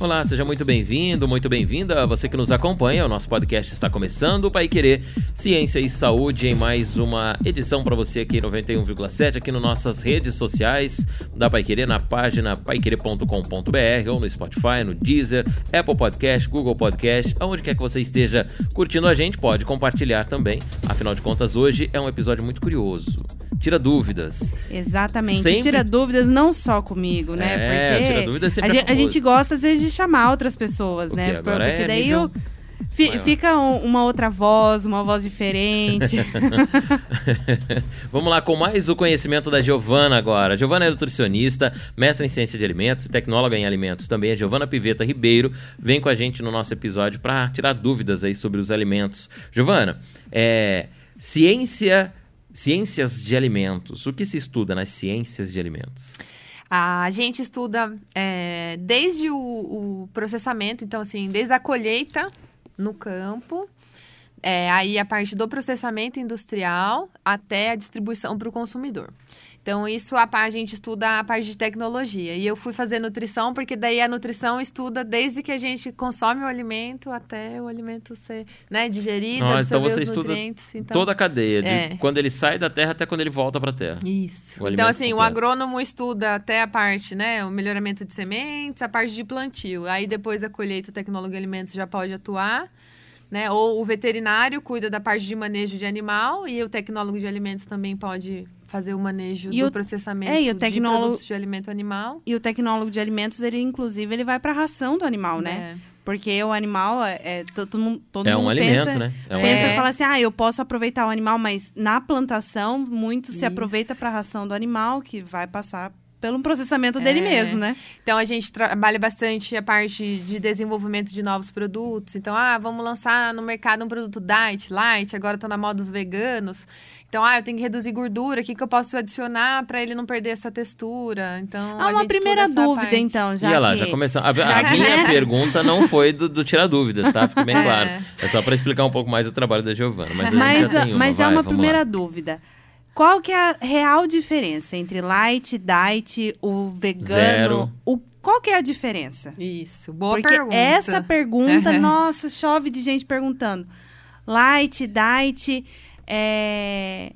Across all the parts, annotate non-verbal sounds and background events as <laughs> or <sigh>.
Olá, seja muito bem-vindo, muito bem-vinda. Você que nos acompanha, o nosso podcast está começando. O Pai Querer, Ciência e Saúde, em mais uma edição para você aqui 91,7, aqui nas nossas redes sociais da Pai Querer, na página paiquerer.com.br ou no Spotify, no Deezer, Apple Podcast, Google Podcast, aonde quer que você esteja curtindo a gente, pode compartilhar também. Afinal de contas, hoje é um episódio muito curioso tira dúvidas. Exatamente. Sempre... Tira dúvidas não só comigo, né? É, Porque tira dúvidas sempre a, gente, a gente gosta, às vezes, de chamar outras pessoas, né? Porque é daí nível... eu. Fica uma outra voz, uma voz diferente. <laughs> Vamos lá com mais o conhecimento da Giovana agora. Giovana é nutricionista, mestre em ciência de alimentos, tecnóloga em alimentos também. A Giovana Piveta Ribeiro vem com a gente no nosso episódio para tirar dúvidas aí sobre os alimentos. Giovana, é, ciência Ciências de alimentos. O que se estuda nas ciências de alimentos? A gente estuda é, desde o, o, processamento, então, assim, desde a colheita no campo, é, aí a parte do processamento industrial até a distribuição para o consumidor. Então, isso a, a gente estuda a parte de tecnologia. E eu fui fazer nutrição, porque daí a nutrição estuda desde que a gente consome o alimento até o alimento ser né, digerido, ah, então você estuda nutrientes. Então, toda a cadeia, de é. quando ele sai da terra até quando ele volta para a terra. Isso. Então, assim, o agrônomo estuda até a parte, né, o melhoramento de sementes, a parte de plantio. Aí, depois a colheita, o tecnólogo de alimentos já pode atuar. Né? Ou o veterinário cuida da parte de manejo de animal e o tecnólogo de alimentos também pode fazer o manejo e do o, processamento é, de produtos de alimento animal. E o tecnólogo de alimentos, ele inclusive, ele vai para a ração do animal, né? É. Porque o animal, é, é todo, mundo, todo é mundo um pensa, alimento, né? É um pensa e fala assim, ah, eu posso aproveitar o animal, mas na plantação, muito Isso. se aproveita para a ração do animal, que vai passar pelo processamento dele é. mesmo, né? Então a gente trabalha bastante a parte de desenvolvimento de novos produtos. Então, ah, vamos lançar no mercado um produto diet, light, agora tá na moda os veganos. Então, ah, eu tenho que reduzir gordura, o que, que eu posso adicionar para ele não perder essa textura? Então, ah, uma primeira dúvida, parte. então, já. E lá, já começamos. A, a minha <laughs> pergunta não foi do, do tirar dúvidas, tá? Fica bem <laughs> é. claro. É só para explicar um pouco mais do trabalho da Giovana. Mas, mas já, tem uma, mas já vai, uma primeira lá. dúvida. Qual que é a real diferença entre light, diet, o vegano? Zero. O qual que é a diferença? Isso, boa Porque pergunta. essa pergunta, nossa, chove de gente perguntando. Light, diet, é...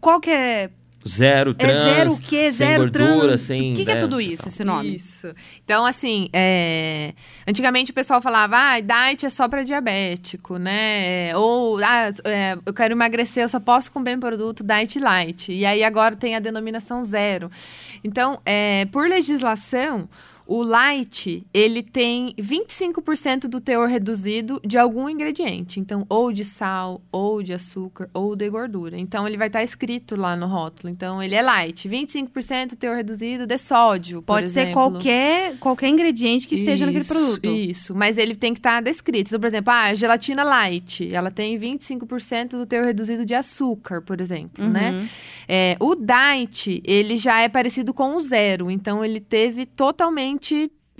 qual que é Zero trans, é zero o quê? sem zero gordura, trans. sem... O que, que é tudo isso, esse nome? Isso. Então, assim, é... antigamente o pessoal falava, ah, diet é só para diabético, né? Ou, ah, é, eu quero emagrecer, eu só posso comer produto diet light. E aí agora tem a denominação zero. Então, é, por legislação, o light, ele tem 25% do teor reduzido de algum ingrediente. Então, ou de sal, ou de açúcar, ou de gordura. Então, ele vai estar escrito lá no rótulo. Então, ele é light. 25% teor reduzido de sódio, Pode ser qualquer, qualquer ingrediente que esteja isso, naquele produto. Isso, mas ele tem que estar descrito. Então, por exemplo, ah, a gelatina light, ela tem 25% do teor reduzido de açúcar, por exemplo, né? uhum. né? É, o diet, ele já é parecido com o zero. Então, ele teve totalmente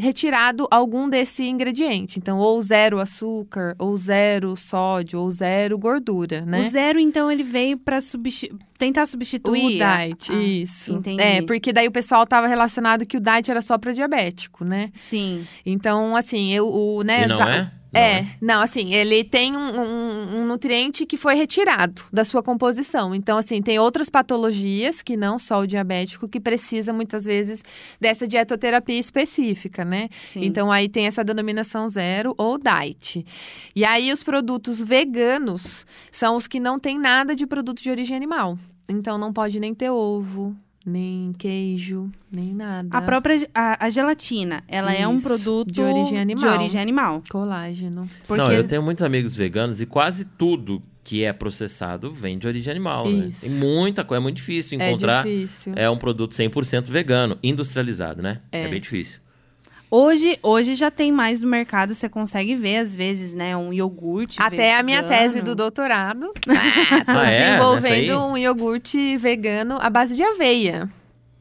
retirado algum desse ingrediente. Então, ou zero açúcar, ou zero sódio, ou zero gordura, né? O zero, então, ele veio para substitu tentar substituir. O diet, ah, isso. Entendi. É, porque daí o pessoal tava relacionado que o diet era só para diabético, né? Sim. Então, assim, eu, o, né? E não é? Não é, é, não, assim, ele tem um, um, um, nutriente que foi retirado da sua composição. Então, assim, tem outras patologias que não só o diabético que precisa muitas vezes dessa dietoterapia específica, né? Sim. Então, aí tem essa denominação zero ou diet. E aí, os produtos veganos são os que não têm nada de produto de origem animal. Então, não pode nem ter ovo, nem queijo, nem nada. A própria a, a gelatina, ela Isso, é um produto de origem animal. De origem animal. Colágeno. Porque... Não, eu tenho muitos amigos veganos e quase tudo que é processado vem de origem animal, né? Isso. né? Tem muita coisa, é muito difícil encontrar é, difícil. é um produto 100% vegano, industrializado, né? É. é bem difícil. Hoje, hoje já tem mais no mercado, você consegue ver, às vezes, né, um iogurte Até vegano. a minha tese do doutorado. Ah, <laughs> tô ah, é? desenvolvendo um iogurte vegano à base de aveia.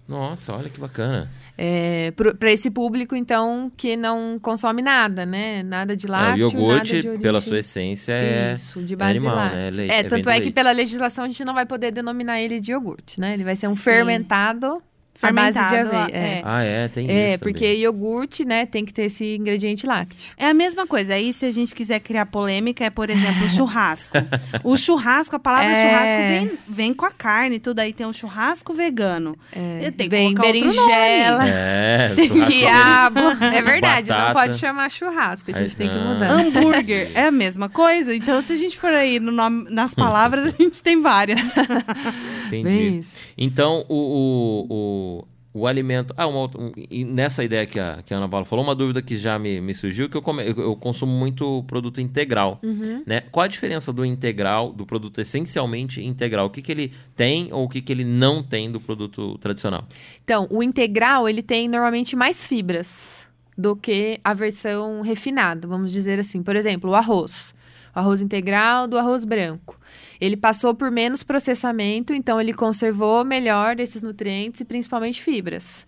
Nossa, olha que bacana. É, para esse público, então, que não consome nada, né? Nada de É, o lácteo, nada iogurte, pela sua essência, é, Isso, de é base animal, láctea. né? Leite, é, é tanto é do que leite. pela legislação a gente não vai poder denominar ele de iogurte, né? Ele vai ser um Sim. fermentado à base de Fermentado, aveia. É, é. Ah, é, tem É, isso porque também. iogurte, né, tem que ter esse ingrediente lácteo. É a mesma coisa. Aí, se a gente quiser criar polêmica, é, por exemplo, o churrasco. o churrasco, a palavra É. churrasco vem, vem com a carne e tudo. Aí tem um churrasco vegano. É, Tem que vem colocar outro berinjela, É, <laughs> quiabo. É verdade, não Batata. pode chamar churrasco, a gente tem que mudar. Hambúrguer é a mesma coisa. Então, se a gente for aí no nome, nas palavras, a gente tem várias. <laughs> Entendi. Então, o, o, o, o alimento. Ah, uma um, nessa ideia que a, que a Ana Paula falou, uma dúvida que já me, me surgiu, que eu, come, eu, eu consumo muito produto integral. Uhum. Né? Qual a diferença do integral, do produto essencialmente integral? O que, que ele tem ou o que, que ele não tem do produto tradicional? Então, o integral, ele tem normalmente mais fibras do que a versão refinada, vamos dizer assim. Por exemplo, o arroz. O arroz integral do arroz branco. Ele passou por menos processamento, então ele conservou melhor esses nutrientes e principalmente fibras.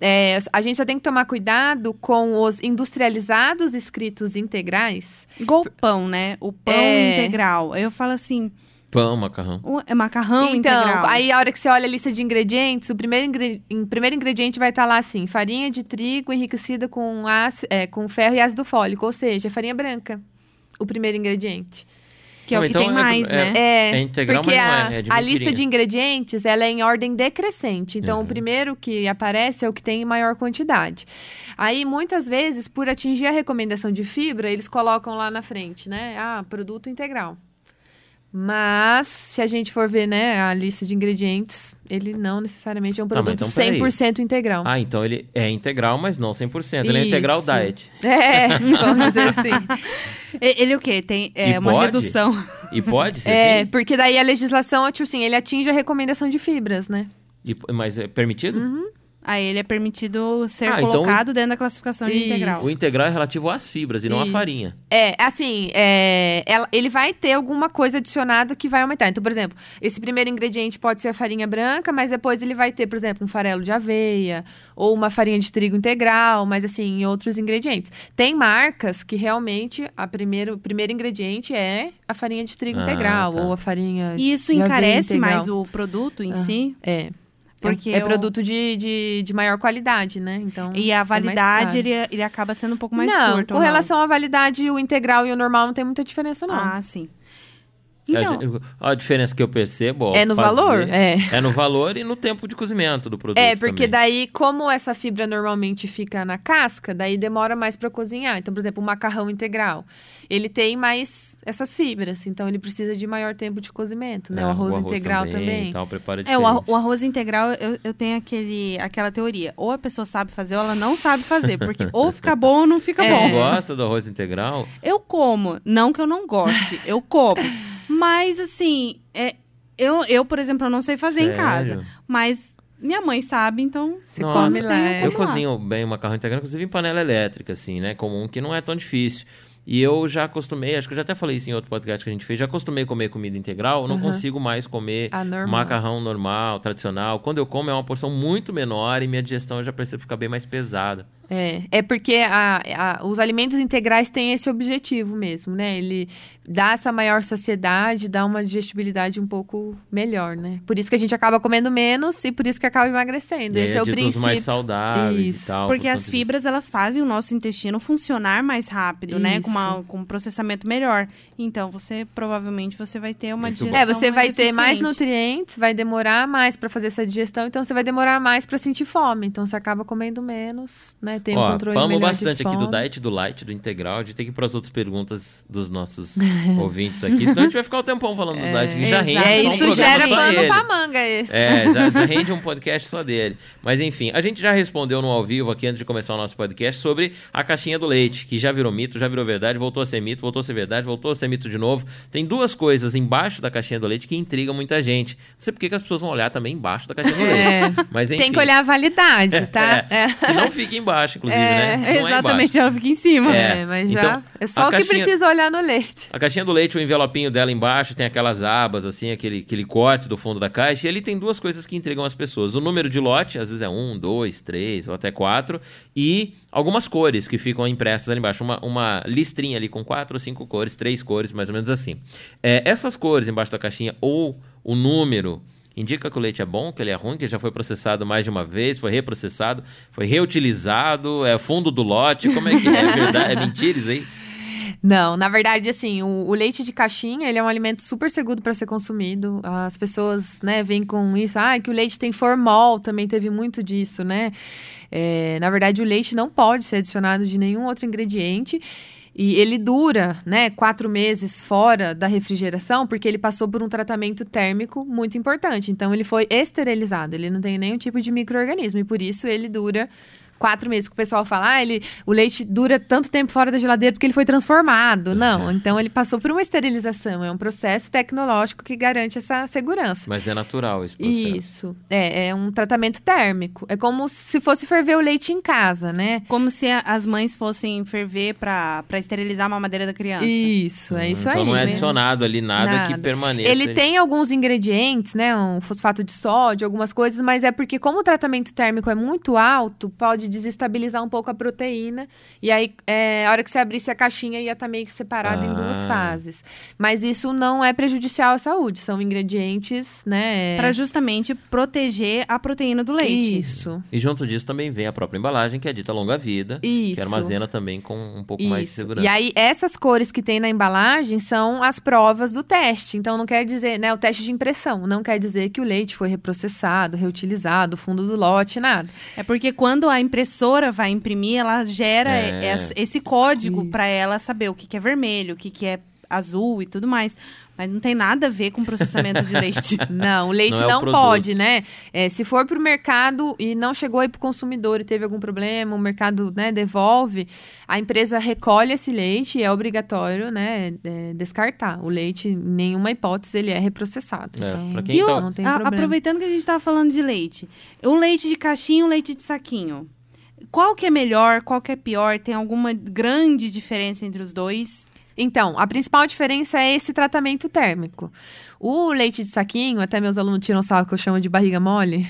É, a gente só tem que tomar cuidado com os industrializados escritos integrais. Igual o pão, né? O pão É. integral. Aí eu falo assim, Pão, macarrão. é macarrão então, integral. aí a hora que você olha a lista de ingredientes, o primeiro, ingre- primeiro ingrediente vai estar lá assim: farinha de trigo enriquecida com, áci- é, com ferro e ácido fólico, ou seja, farinha branca. O primeiro ingrediente. Que é o Não, que então tem é- mais, é- né? É, É integral, porque mas não a, é, é de a lista de ingredientes ela é em ordem decrescente. Então, Uhum. o primeiro que aparece é o que tem maior quantidade. Aí, muitas vezes, por atingir a recomendação de fibra, eles colocam lá na frente, né? Ah, produto integral. Mas, se a gente for ver, né, a lista de ingredientes, ele não necessariamente é um mas produto então, peraí. 100% integral. Ah, então ele é integral, mas não 100%. Ele é integral Isso. diet. É, <laughs> vamos dizer assim. Ele o quê? Tem é, E uma pode? redução. E pode ser É, assim? porque daí a legislação, tipo assim, ele atinge a recomendação de fibras, né? E- mas é permitido? Uhum. Aí ele é permitido ser Ah, então- colocado dentro da classificação de Isso. integral. O integral é relativo às fibras e não à Isso. farinha. É, assim, é, ela- ele vai ter alguma coisa adicionada que vai aumentar. Então, por exemplo, esse primeiro ingrediente pode ser a farinha branca, mas depois ele vai ter, por exemplo, um farelo de aveia ou uma farinha de trigo integral, mas assim, em outros ingredientes. Tem marcas que realmente a primeiro, o primeiro ingrediente é a farinha de trigo Ah, integral tá. ou a farinha E isso de aveia encarece integral. mais o produto em Ah. si? É. Porque é, é o- produto de, de, de maior qualidade, né? Então, E a é validade, caro. ele, ele acaba sendo um pouco mais não, curto. com não? relação à validade, o integral e o normal não tem muita diferença, não. Ah, sim. Então, a, a diferença que eu percebo. ó, é no fazer- valor? É. É no valor e no tempo de cozimento do produto. É, porque também. daí, como essa fibra normalmente fica na casca, daí demora mais pra cozinhar. Então, por exemplo, o macarrão integral, ele tem mais essas fibras, então ele precisa de maior tempo de cozimento, né? É, o arroz, integral também. e Tal, é, o, diferente. o arroz integral, eu, eu tenho aquele, aquela teoria. Ou a pessoa sabe fazer ou ela não sabe fazer. Porque <laughs> ou fica bom ou não fica É. Você bom. gosta do arroz integral? Eu como. Não que eu não goste, eu como. Mas, assim, é, eu, eu, por exemplo, eu não sei fazer em casa. Sério? Mas minha mãe sabe, então Você Nossa, come lá. é. Eu cozinho bem o macarrão integral, inclusive em panela elétrica, assim, né? Comum, que não é tão difícil. E eu já acostumei, acho que eu já até falei isso em outro podcast que a gente fez, já acostumei a comer comida integral, eu não Aham. consigo mais comer normal. macarrão normal, tradicional. Quando eu como é uma porção muito menor e minha digestão eu já percebo ficar bem mais pesada. É, é porque a- a- os alimentos integrais têm esse objetivo mesmo, né? Ele dá essa maior saciedade, dá uma digestibilidade um pouco melhor, né? Por isso que a gente acaba comendo menos e por isso que acaba emagrecendo. E Esse é o ditos princípio. mais saudáveis Isso. e tal. Porque por as conta disso. fibras, elas fazem o nosso intestino funcionar mais rápido, né? Com, uma- Isso. com um processamento melhor. Então, você, provavelmente, você vai ter uma Muito bom. digestão É, você vai ter mais nutrientes, vai demorar mais pra fazer essa digestão, então você vai demorar mais pra sentir fome. Então você acaba comendo menos, né? Tem um Ó, controle falamos bastante aqui do diet, do light, do integral. A gente tem que ir para as outras perguntas dos nossos <laughs> ouvintes aqui. Senão a gente vai ficar o tempão falando do diet, que já rende É, um isso gera pano pra manga esse. É, já, já <laughs> rende um podcast só dele. Mas enfim, a gente já respondeu no ao vivo aqui antes de começar o nosso podcast sobre a caixinha do leite, que já virou mito, já virou verdade, voltou a ser mito, voltou a ser verdade, voltou a ser mito de novo. Tem duas coisas embaixo da caixinha do leite que intrigam muita gente. Não sei por que as pessoas vão olhar também embaixo da caixinha do É. leite. Mas enfim. Tem que olhar a validade, <laughs> tá? É, que não fique embaixo, embaixo, inclusive, É, né? Não é Exatamente, embaixo. ela fica em cima. É. É, mas então, já. É só o que caixinha- precisa olhar no leite. A caixinha do leite, o envelopinho dela embaixo tem aquelas abas, assim, aquele, aquele corte do fundo da caixa. E ele tem duas coisas que intrigam as pessoas: o número de lote, às vezes é um, dois, três ou até quatro, e algumas cores que ficam impressas ali embaixo. Uma, uma listrinha ali com quatro ou cinco cores, três cores, mais ou menos assim. É, essas cores embaixo da caixinha ou o número. Indica que o leite é bom, que ele é ruim, que já foi processado mais de uma vez, foi reprocessado, foi reutilizado, é fundo do lote. Como é que é? É verdade? É mentira isso aí? Não, na verdade, assim, o, o leite de caixinha, ele é um alimento super seguro para ser consumido. As pessoas, né, vêm com isso, ah, que o leite tem formol, também teve muito disso, né? É, na verdade, o leite não pode ser adicionado de nenhum outro ingrediente. E ele dura, né, quatro meses fora da refrigeração, porque ele passou por um tratamento térmico muito importante. Então, ele foi esterilizado, ele não tem nenhum tipo de micro-organismo, e por isso ele dura quatro meses. Que o pessoal fala, ah, ele, o leite dura tanto tempo fora da geladeira porque ele foi transformado. Não, então ele passou por uma esterilização. É um processo tecnológico que garante essa segurança. Mas é natural esse processo. Isso. É, é um tratamento térmico. É como se fosse ferver o leite em casa, né? Como se a- as mães fossem ferver pra, pra esterilizar a mamadeira da criança. Isso, é isso então aí. não é né? adicionado ali nada, que Nada. permaneça. Ele tem alguns ingredientes, né? Um fosfato de sódio, algumas coisas, mas é porque, como o tratamento térmico é muito alto, pode desestabilizar um pouco a proteína. E aí, é, a hora que você abrisse a caixinha, ia estar meio que separado em duas Ah. fases. Mas isso não é prejudicial à saúde, são ingredientes, né? Pra justamente proteger a proteína do leite. Isso. E junto disso também vem a própria embalagem, que é dita longa-vida, que Isso. armazena também com um pouco mais de Isso. segurança. E aí, essas cores que tem na embalagem são as provas do teste. Então, não quer dizer, né? O teste de impressão. Não quer dizer que o leite foi reprocessado, reutilizado, fundo do lote, nada. É porque quando a impressora vai imprimir, ela gera É. es- esse código pra ela saber o que, que é vermelho, o que, que é azul e tudo mais. Mas não tem nada a ver com processamento de leite. <laughs> Não, o leite Não é o não, pode, né? É, se for pro mercado e não chegou aí pro consumidor e teve algum problema, o mercado né, devolve, a empresa recolhe esse leite e é obrigatório, né, é, descartar. O leite, em nenhuma hipótese, ele é reprocessado. É, então, quem Viu? tá- não tem A- problema. aproveitando que a gente tava falando de leite. O leite de caixinha e o leite de saquinho. Qual que é melhor, qual que é pior? Tem alguma grande diferença entre os dois? Então, a principal diferença é esse tratamento térmico. O leite de saquinho, até meus alunos tiram sarro que eu chamo de barriga mole.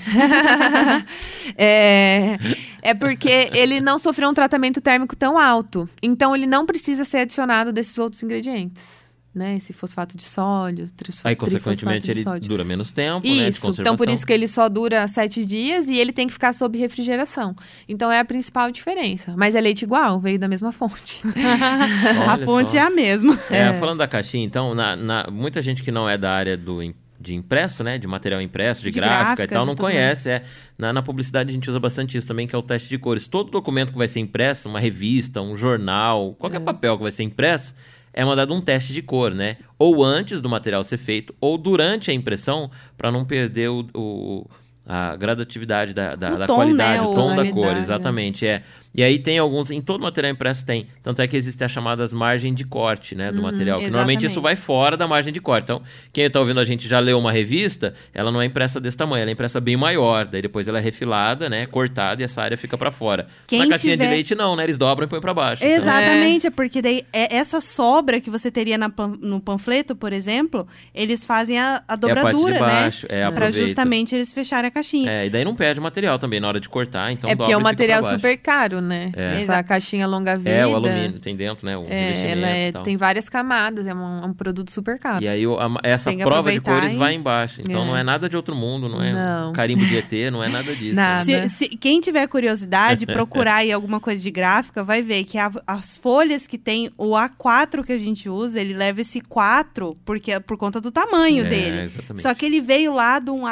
<laughs> é, é porque ele não sofreu um tratamento térmico tão alto. Então, ele não precisa ser adicionado desses outros ingredientes. Né? Esse fosfato de sódio, tris- Aí, trifosfato consequentemente, de ele sódio. dura menos tempo, né? De Isso, conservação. então por isso que ele só dura sete dias e ele tem que ficar sob refrigeração. Então é a principal diferença. Mas é leite igual, veio da mesma fonte. <laughs> a fonte só. é a mesma. É, É. falando da caixinha, então, na, na- muita gente que não é da área do de impresso, né? De material impresso, de, De gráfica e tal, não conhece. É. Na, na publicidade a gente usa bastante isso também, que é o teste de cores. Todo documento que vai ser impresso, uma revista, um jornal, qualquer papel que vai ser impresso, é mandado um teste de cor, né? Ou antes do material ser feito, ou durante a impressão, para não perder o, o- a gradatividade da, da, da tom, qualidade, né? o tom da cor, né? exatamente. É. E aí tem alguns, em todo material impresso tem. Tanto é que existem as chamadas margens de corte, né, do material. Que normalmente isso vai fora da margem de corte. Então, quem está ouvindo a gente já leu uma revista, ela não é impressa desse tamanho, ela é impressa bem maior. Daí depois ela é refilada, né, cortada e essa área fica para fora. Quem Na caixinha de tiver- leite não, né, eles dobram e põem para baixo. Então, Exatamente, é porque daí é essa sobra que você teria na no panfleto, por exemplo, eles fazem a, a é a dobradura, de baixo, né? é, Pra aproveita. justamente eles fecharem a caixinha. É, e daí não perde o material também na hora de cortar, então é porque é um material super caro, né? É. Essa caixinha longa vida. É, o alumínio tem dentro, né, o É, ela é- e tal. tem várias camadas, é um, um produto super caro. E aí a- essa prova de cores e- vai embaixo. Então É. não é nada de outro mundo, não é Não. um carimbo de ET, não é nada disso. Nada. Se, se- quem tiver curiosidade, <laughs> procurar aí alguma coisa de gráfica, vai ver que a- as folhas que tem o A4 que a gente usa, ele leva esse 4 porque, por conta do tamanho É, dele. exatamente. Só que ele veio lá de um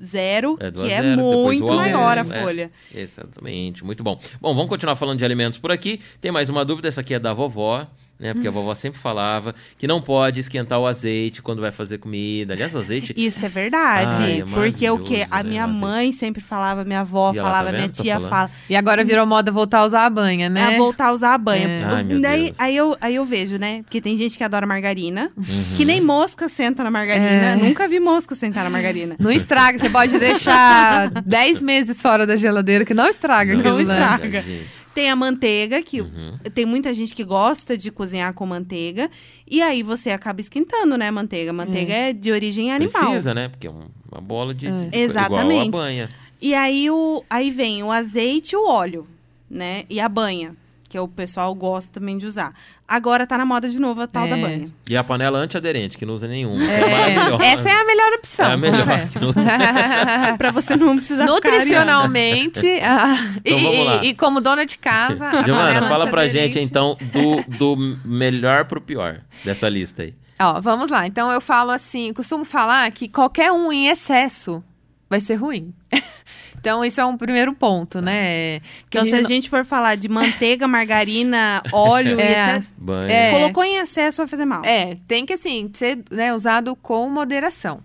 A0, É, que é A0, depois muito maior a A1, é. folha. Exatamente, muito bom. Bom, vamos continuar falando de alimentos por aqui. Tem mais uma dúvida, essa aqui é da vovó. Né? Porque a vovó sempre falava que não pode esquentar o azeite quando vai fazer comida. Aliás, o azeite. Isso é verdade. Ai, é porque o que? A né, minha mãe sempre falava, minha avó E tá falava, minha vendo? Tô tia fala. E agora virou moda voltar a usar a banha, né? É voltar a usar a banha. É. Ai, meu Daí, Deus. aí, eu, aí eu vejo, né? Porque tem gente que adora margarina, Uhum. que nem mosca senta na margarina. É. Nunca vi mosca sentar na margarina. Não estraga, você pode deixar <laughs> 10 meses fora da geladeira que não estraga Não lá. estraga. gente. Tem a manteiga, que Uhum. tem muita gente que gosta de cozinhar com manteiga. E aí você acaba esquentando, né, a manteiga. Manteiga é, de origem animal. Precisa, né? Porque é um- uma bola de. É. de- Exatamente. Igual a banha. E aí, o, aí vem o azeite e o óleo, né? E a banha, que o pessoal gosta também de usar. Agora tá na moda de novo a tal da É. banha. E a panela antiaderente, que não usa nenhuma. É, É, essa é a melhor opção. É a melhor. confesso. <laughs> <laughs> pra você não precisar. Nutricionalmente, ah, Então e, e- como dona de casa. a Giovana, panela fala pra gente então do, do melhor pro pior dessa lista aí. Ó, vamos lá. Então eu falo assim, costumo falar que qualquer um em excesso vai ser ruim. <laughs> então isso é um primeiro ponto, né? Porque Então, se a não- gente for falar de manteiga, margarina, <laughs> óleo É. e etc. Banha. É. Colocou em excesso, vai fazer mal. É, tem que assim ser né, usado com moderação.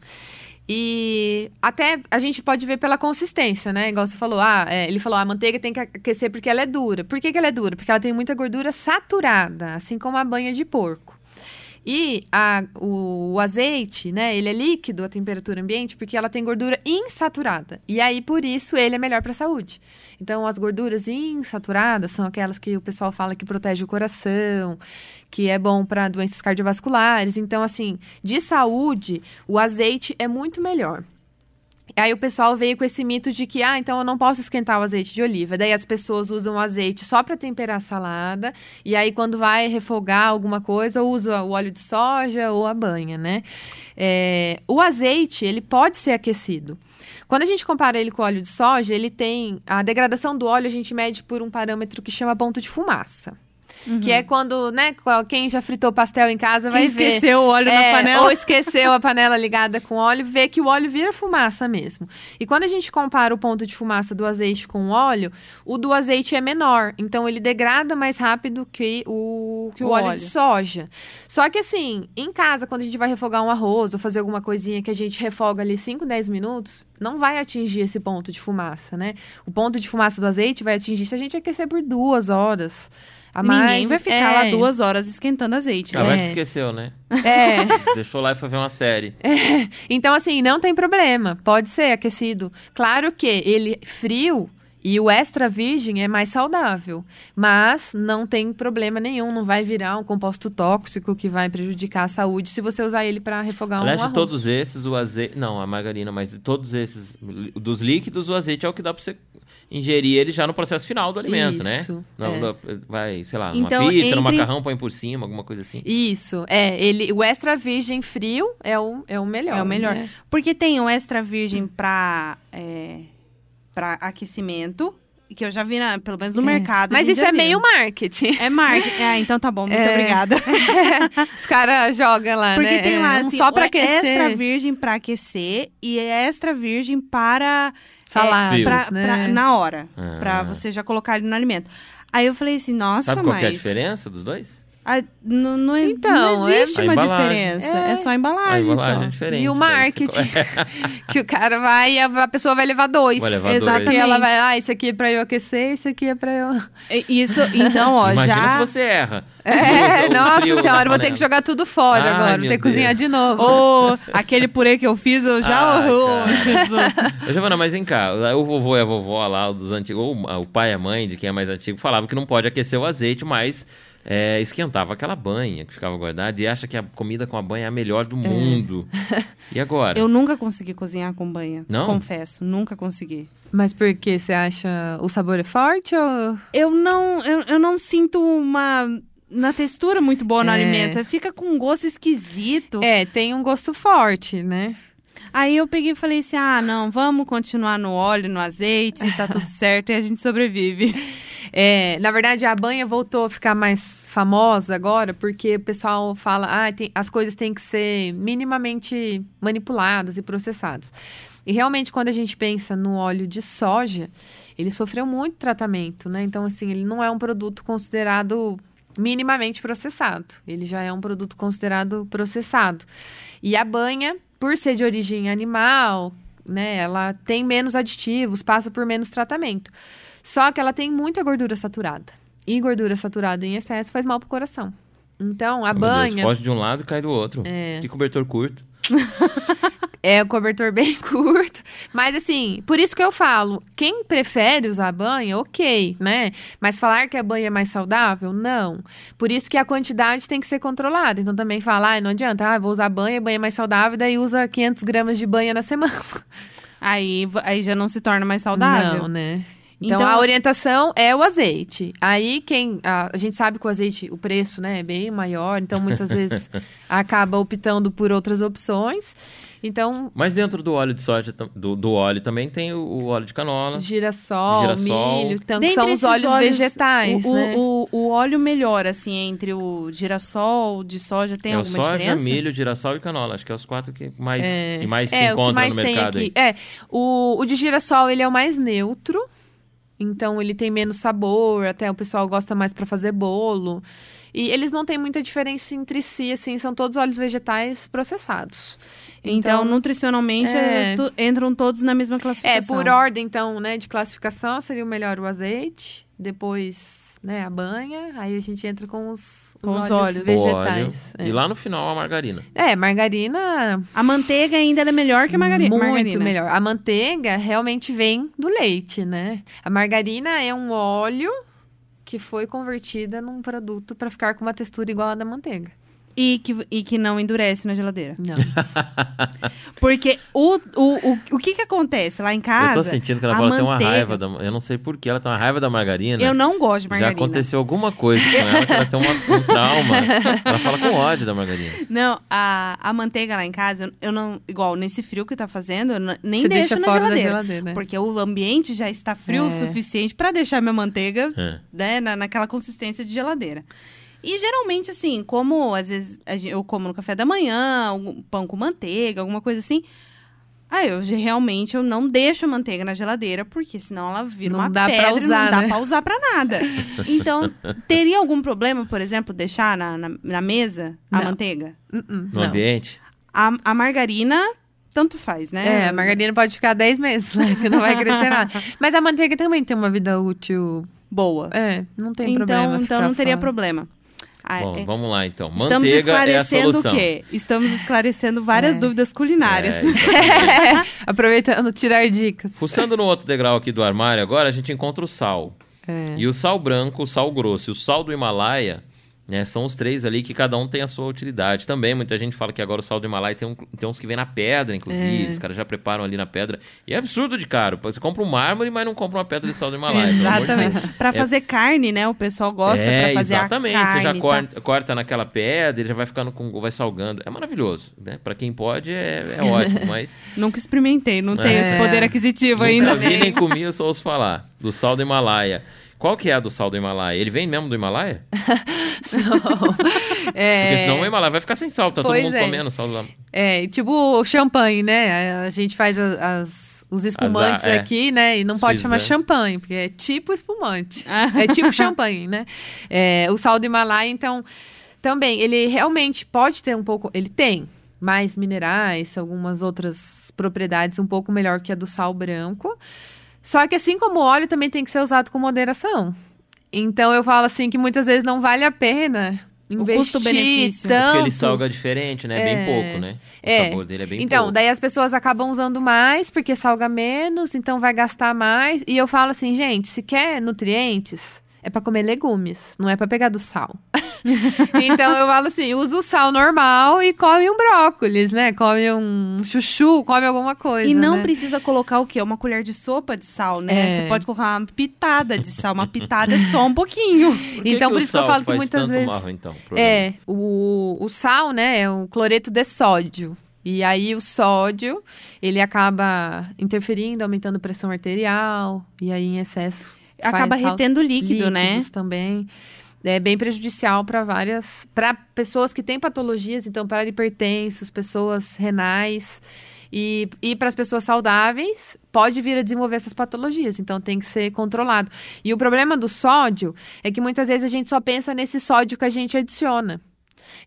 E até a gente pode ver pela consistência, né? Igual você falou, ah, é, ele falou, a manteiga tem que aquecer porque ela é dura. Por que, que ela é dura? Porque ela tem muita gordura saturada, assim como a banha de porco. E a- o, o azeite, né? Ele é líquido a temperatura ambiente porque ela tem gordura insaturada. E aí, por isso, ele é melhor para a saúde. Então, as gorduras insaturadas são aquelas que o pessoal fala que protege o coração, que é bom para doenças cardiovasculares. Então, assim, de saúde, o azeite é muito melhor. Aí o pessoal veio com esse mito de que, ah, então eu não posso esquentar o azeite de oliva. Daí as pessoas usam o azeite só para temperar a salada. E aí, quando vai refogar alguma coisa, usa o óleo de soja ou a banha, né? É, o azeite, ele pode ser aquecido. Quando a gente compara ele com o óleo de soja, ele tem. A degradação do óleo a gente mede por um parâmetro que chama ponto de fumaça. Que é quando, né, quem já fritou pastel em casa Quem vai ver. esqueceu o óleo na É, panela. Ou esqueceu a panela ligada com óleo, vê que o óleo vira fumaça mesmo. E quando a gente compara o ponto de fumaça do azeite com o óleo, o do azeite é menor. Então ele degrada mais rápido que o, que o, O óleo, óleo. de soja. Só que assim, em casa, quando a gente vai refogar um arroz ou fazer alguma coisinha que a gente refoga ali 5, 10 minutos, não vai atingir esse ponto de fumaça, né? O ponto de fumaça do azeite vai atingir se a gente aquecer por duas horas. A Ninguém mais, vai ficar é, lá duas horas esquentando azeite. Ah, né? É. que esqueceu, né? É. <laughs> Deixou lá e foi ver uma série. Então, assim, não tem problema. Pode ser aquecido. Claro que ele frio e o extra virgem é mais saudável. Mas não tem problema nenhum. Não vai virar um composto tóxico que vai prejudicar a saúde se você usar ele para refogar Aliás, um de arroz. todos esses, o azeite. Não, a margarina, mas de todos esses. Dos líquidos, o azeite é o que dá pra você ingerir ele já no processo final do alimento, né? Isso, Não, é. não, vai, sei lá, numa Então, pizza, no entre- macarrão, põe por cima, alguma coisa assim. Isso, é. Ele, o extra virgem frio é o, é o melhor. É o melhor. né? Porque tem o extra virgem pra, é, pra aquecimento, que eu já vi, na- pelo menos no É. mercado. a Mas isso é viu. meio marketing. É marketing. É, então tá bom, muito É. obrigada. <laughs> Os caras jogam lá, Porque né? tem lá, É, assim, só pra aquecer. extra virgem pra aquecer e extra virgem para... Saladas, é, pra- né? pra- na hora. Ah. Pra você já colocar ele no alimento. Aí eu falei assim, nossa, Sabe qual mas... que é a diferença dos dois? Ah, não, não, Então, não existe é- a uma embalagem. diferença. É, É. só a A embalagem, embalagem só. é diferente. E o você- marketing. <laughs> que o cara vai e a a pessoa vai levar dois. Vai levar Exatamente. dois. E ela vai, ah, isso aqui é pra eu aquecer, isso aqui é pra eu. <laughs> Isso, então, ó, Imagina já... se você erra. É, o nossa senhora, eu vou ter que jogar tudo fora Ai, agora, vou ter que cozinhar de novo. Ô, aquele purê que eu fiz, eu já... Jesus. Ô, Giovana, mas vem cá, o vovô e a vovó lá, dos antigos, ou o pai e a mãe, de quem é mais antigo, falavam que não pode aquecer o azeite, mas é, esquentava aquela banha que ficava guardada e acha que a comida com a banha é a melhor do mundo. E agora? Eu nunca consegui cozinhar com banha. Não? Confesso, nunca consegui. Mas por que? Você acha o sabor é forte ou. Eu não, eu, eu não sinto uma... Na textura muito boa no É. alimento. Fica com um gosto esquisito. É, tem um gosto forte, né? Aí eu peguei e falei assim: ah, não, vamos continuar no óleo, no azeite, tá tudo <laughs> certo e a gente sobrevive. É, na verdade, a banha voltou a ficar mais famosa agora, porque o pessoal fala, ah, tem- as coisas têm que ser minimamente manipuladas e processadas. E realmente, quando a gente pensa no óleo de soja, ele sofreu muito tratamento, né? Então, assim, ele não é um produto considerado minimamente processado. Ele já é um produto considerado processado. E a banha, por ser de origem animal, né, ela tem menos aditivos, passa por menos tratamento. Só que ela tem muita gordura saturada. E gordura saturada em excesso faz mal pro coração. Então, a Deus, banha foge de um lado e cai do outro. É. Que cobertor curto. <laughs> é o cobertor <laughs> bem curto. Mas assim, por isso que eu falo, quem prefere usar banha, ok, né? Mas falar que a banha é mais saudável, não. Por isso que a quantidade tem que ser controlada. Então também falar, ah, não adianta, ah, vou usar banha, banha é mais saudável, daí usa 500 gramas de banha na <laughs> semana. Aí, aí já não se torna mais saudável. Não, né? Então, Então- a orientação é o azeite. Aí quem a, a gente sabe que o azeite, o preço, né, é bem maior, então muitas vezes <laughs> acaba optando por outras opções. Então, Mas dentro do óleo de soja, do, do óleo também tem o, o óleo de canola. girassol, Girassol. milho, então que Dentre são os esses óleos, vegetais, o, o- né? O, o óleo melhor, assim, entre o girassol, de soja, tem é o alguma soja, diferença? milho, girassol e canola. Acho que é os quatro que mais, É, que mais se é, o que encontram mais no tem mercado aqui. aí. É, o, o de girassol, ele é o mais neutro. Então, ele tem menos sabor, até o pessoal gosta mais para fazer bolo. E eles não têm muita diferença entre si, assim, são todos óleos vegetais processados. Então, nutricionalmente, é, é. tu- entram todos na mesma É, classificação. por ordem, então, né, de classificação, seria o melhor o azeite, depois, né, a banha, aí a gente entra com os, Com os óleos óleos. Vegetais. óleo. E lá no final a margarina. É. é, margarina A manteiga ainda é melhor que a margari Muito margarina. melhor. A manteiga realmente vem do leite, né? A margarina é um óleo que foi convertida num produto para ficar com uma textura igual à da manteiga. E que, e que não endurece na geladeira. Não. <laughs> Porque o, o, o, o que que acontece lá em casa? eu tô sentindo que a Paula tem uma manteiga- raiva. Da, eu não sei por que ela tem uma raiva da margarina. Eu não gosto de Já margarina. aconteceu alguma coisa com ela, que ela tem uma- um trauma. Ela fala com ódio da margarina. Não, a, a manteiga lá em casa, eu, não. Igual nesse frio que tá fazendo, eu n- nem Você deixo deixa na fora da geladeira. geladeira, né? Porque o ambiente já está frio É. o suficiente pra deixar minha manteiga É. né, na, naquela consistência de geladeira. E geralmente, assim, como às vezes eu como no café da manhã, algum pão com manteiga, alguma coisa assim. Aí eu realmente eu não deixo a manteiga na geladeira, porque senão ela vira Não uma dá pra pedra e usar, não dá né? pra usar pra nada. <laughs> Então, teria algum problema, por exemplo, deixar na, na, na mesa a Não. manteiga? Uh-uh, No não. ambiente. A, a margarina, tanto faz, né? É, a margarina pode ficar 10 meses, né? Que não vai crescer nada. <laughs> Mas a manteiga também tem uma vida útil. Boa. É, não tem então, problema. então ficar não teria fora. problema. Ah, Bom, é. vamos lá então. Estamos Manteiga é a esclarecendo solução. o quê? Estamos esclarecendo várias É. dúvidas culinárias. É. <laughs> Aproveitando, tirar dicas. Fuçando no outro degrau aqui do armário, agora a gente encontra o sal. É. E o sal branco, o sal grosso e o sal do Himalaia, né, são os três ali que cada um tem a sua utilidade. Também, muita gente fala que agora o sal do Himalaia tem, um- tem uns que vem na pedra, inclusive. É. Os caras já preparam ali na pedra. E é absurdo de caro. Você compra um mármore, mas não compra uma pedra de sal do Himalaia. amor de. Exatamente. Pra fazer carne, né? O pessoal gosta é, pra fazer exatamente. a carne. Você já tá? corta, corta naquela pedra, ele já vai ficando com. vai salgando. É maravilhoso. Né? Pra quem pode, é, é <laughs> ótimo, mas. Nunca experimentei, não tenho É. esse poder aquisitivo Nunca ainda. vi nem comi, eu só ouço falar. Do sal do Himalaia. Qual que é a do sal do Himalaia? Ele vem mesmo do Himalaia? <laughs> É, Porque senão o Himalaia vai ficar sem sal, tá todo Pois mundo é. comendo sal lá. é, tipo o champanhe, né? A gente faz a- as, os espumantes As é. aqui, né? E não pode chamar champanhe, porque é tipo espumante. <laughs> Ah. é tipo champanhe, né? É, o sal do Himalaia, então, também, ele realmente pode ter um pouco... Ele tem mais minerais, algumas outras propriedades um pouco melhor que a do sal branco. Só que assim como o óleo também tem que ser usado com moderação. Então eu falo assim que muitas vezes não vale a pena O investir custo-benefício. tanto. Porque ele salga diferente, né? Bem É. pouco, né? O É. sabor dele é bem então, pouco. daí as pessoas acabam usando mais porque salga menos, então vai gastar mais. E eu falo assim, gente, se quer nutrientes, é pra comer legumes, não é pra pegar do sal. <laughs> então eu falo assim, usa o sal normal e come um brócolis, né? Come um chuchu, come alguma coisa. E não né? precisa colocar o quê? Uma colher de sopa de sal, né? É. Você pode colocar uma pitada de sal. Uma pitada é só um pouquinho. <laughs> Por que então, que por o isso que eu falo que muitas vezes- mal, então, É, o, o sal, né, é o cloreto de sódio. E aí o sódio, ele acaba interferindo, aumentando a pressão arterial, e aí em excesso Acaba retendo líquido, né? também. É bem prejudicial para várias, para pessoas que têm patologias, então para hipertensos, pessoas renais. E, e para as pessoas saudáveis, pode vir a desenvolver essas patologias. Então tem que ser controlado. E o problema do sódio é que muitas vezes a gente só pensa nesse sódio que a gente adiciona.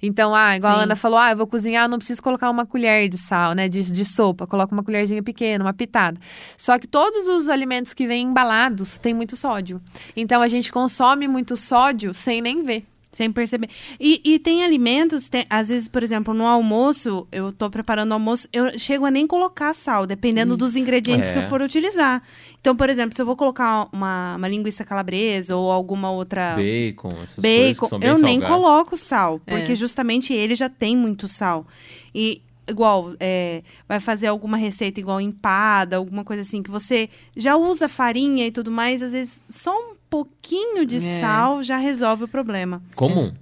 Então, ah, igual Sim. a Ana falou, ah, eu vou cozinhar, eu não preciso colocar uma colher de sal, né, de, de sopa, coloca uma colherzinha pequena, uma pitada. Só que todos os alimentos que vêm embalados têm muito sódio. Então, a gente consome muito sódio sem nem ver. Sem perceber. E, e tem alimentos, tem- às vezes, por exemplo, no almoço, eu tô preparando o almoço, eu chego a nem colocar sal, dependendo dos ingredientes É. que eu for utilizar. Então, por exemplo, se eu vou colocar uma, uma linguiça calabresa ou alguma outra Bacon, essas coisas que bacon, são bem eu nem salgadas. coloco sal, porque É. justamente ele já tem muito sal. E igual, é, vai fazer alguma receita igual empada, alguma coisa assim, que você já usa farinha e tudo mais, às vezes só um pouquinho de É. sal já resolve o problema. Comum.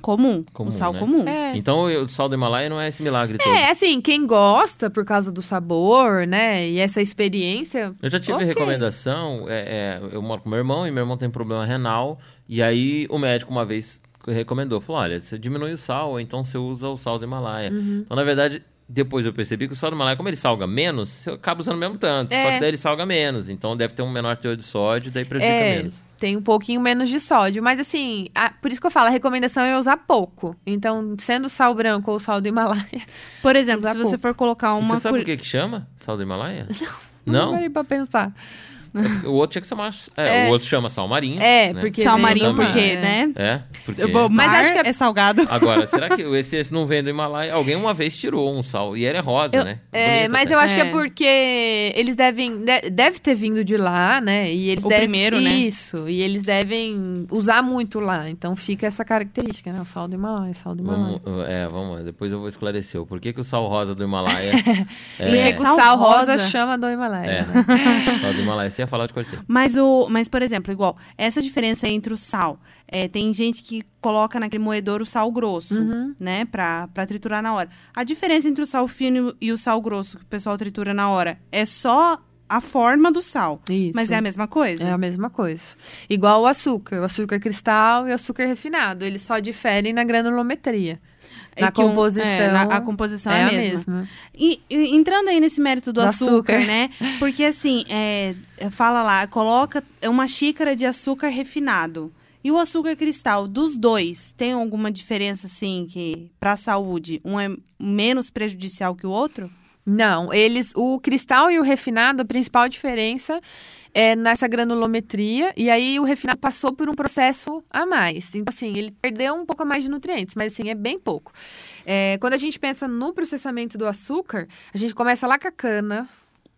Comum, Comum, o sal né? comum. É. Então o sal do Himalaia não é esse milagre todo. É, assim, quem gosta por causa do sabor, né, e essa experiência, Eu já tive Ok. recomendação, é, é, eu moro com meu irmão e meu irmão tem problema renal, e aí o médico uma vez recomendou, falou, olha, você diminui o sal, ou então você usa o sal do Himalaia. Uhum. Então, na verdade, depois eu percebi que o sal do Himalaia, como ele salga menos, você acaba usando o mesmo tanto, só É. que daí ele salga menos, então deve ter um menor teor de sódio, daí prejudica É. menos. tem um pouquinho menos de sódio. Mas assim, a- por isso que eu falo, a recomendação é usar pouco. Então, sendo sal branco ou sal do Himalaia, <laughs> Por exemplo, se você pouco. for colocar E uma você sabe o que que chama sal do Himalaia? <laughs> não Não? parei pra pensar. O outro tinha que chamar... É, É. o outro chama sal marinho. É, né? porque sal marinho, porque, é. né? É, porque... O Mas acho que é- é salgado. <laughs> Agora, será que esse, esse não vem do Himalaia? Alguém uma vez tirou um sal. E ele é rosa, Eu- né? É, Bonito mas até. eu acho que É. é porque eles devem. de- deve ter vindo de lá, né? E eles O devem, primeiro, né? Isso. E eles devem usar muito lá. Então fica essa característica, né? O sal do Himalaia, sal do Himalaia. Vamos, é, vamos, depois eu vou esclarecer. o Porquê que o sal rosa do Himalaia <laughs> é, é Porque o sal rosa. chama do Himalaia. é, né? sal do Himalaia. Você ia falar de cortei. Mas, o, mas, por exemplo, igual, essa diferença entre o sal. é, tem gente que coloca naquele moedor o sal grosso, Uhum. né? Pra, pra triturar na hora. A diferença entre o sal fino e o sal grosso que o pessoal tritura na hora é só a forma do sal. Isso. Mas é a mesma coisa? É a mesma coisa. Igual o açúcar. O açúcar cristal e o açúcar refinado. Eles só diferem na granulometria. É na que um- composição. é, na- a composição é, é a a mesma. mesma. E, e entrando aí nesse mérito do, Do açúcar, açúcar. né? Porque assim, é, fala lá, coloca uma xícara de açúcar refinado. E o açúcar cristal, dos dois, tem alguma diferença, assim, que pra saúde, um é menos prejudicial que o outro? Não, eles, o cristal e o refinado, a principal diferença é nessa granulometria, e aí o refinado passou por um processo a mais. Então, assim, ele perdeu um pouco a mais de nutrientes, mas assim, é bem pouco. É, quando a gente pensa no processamento do açúcar, a gente começa lá com a cana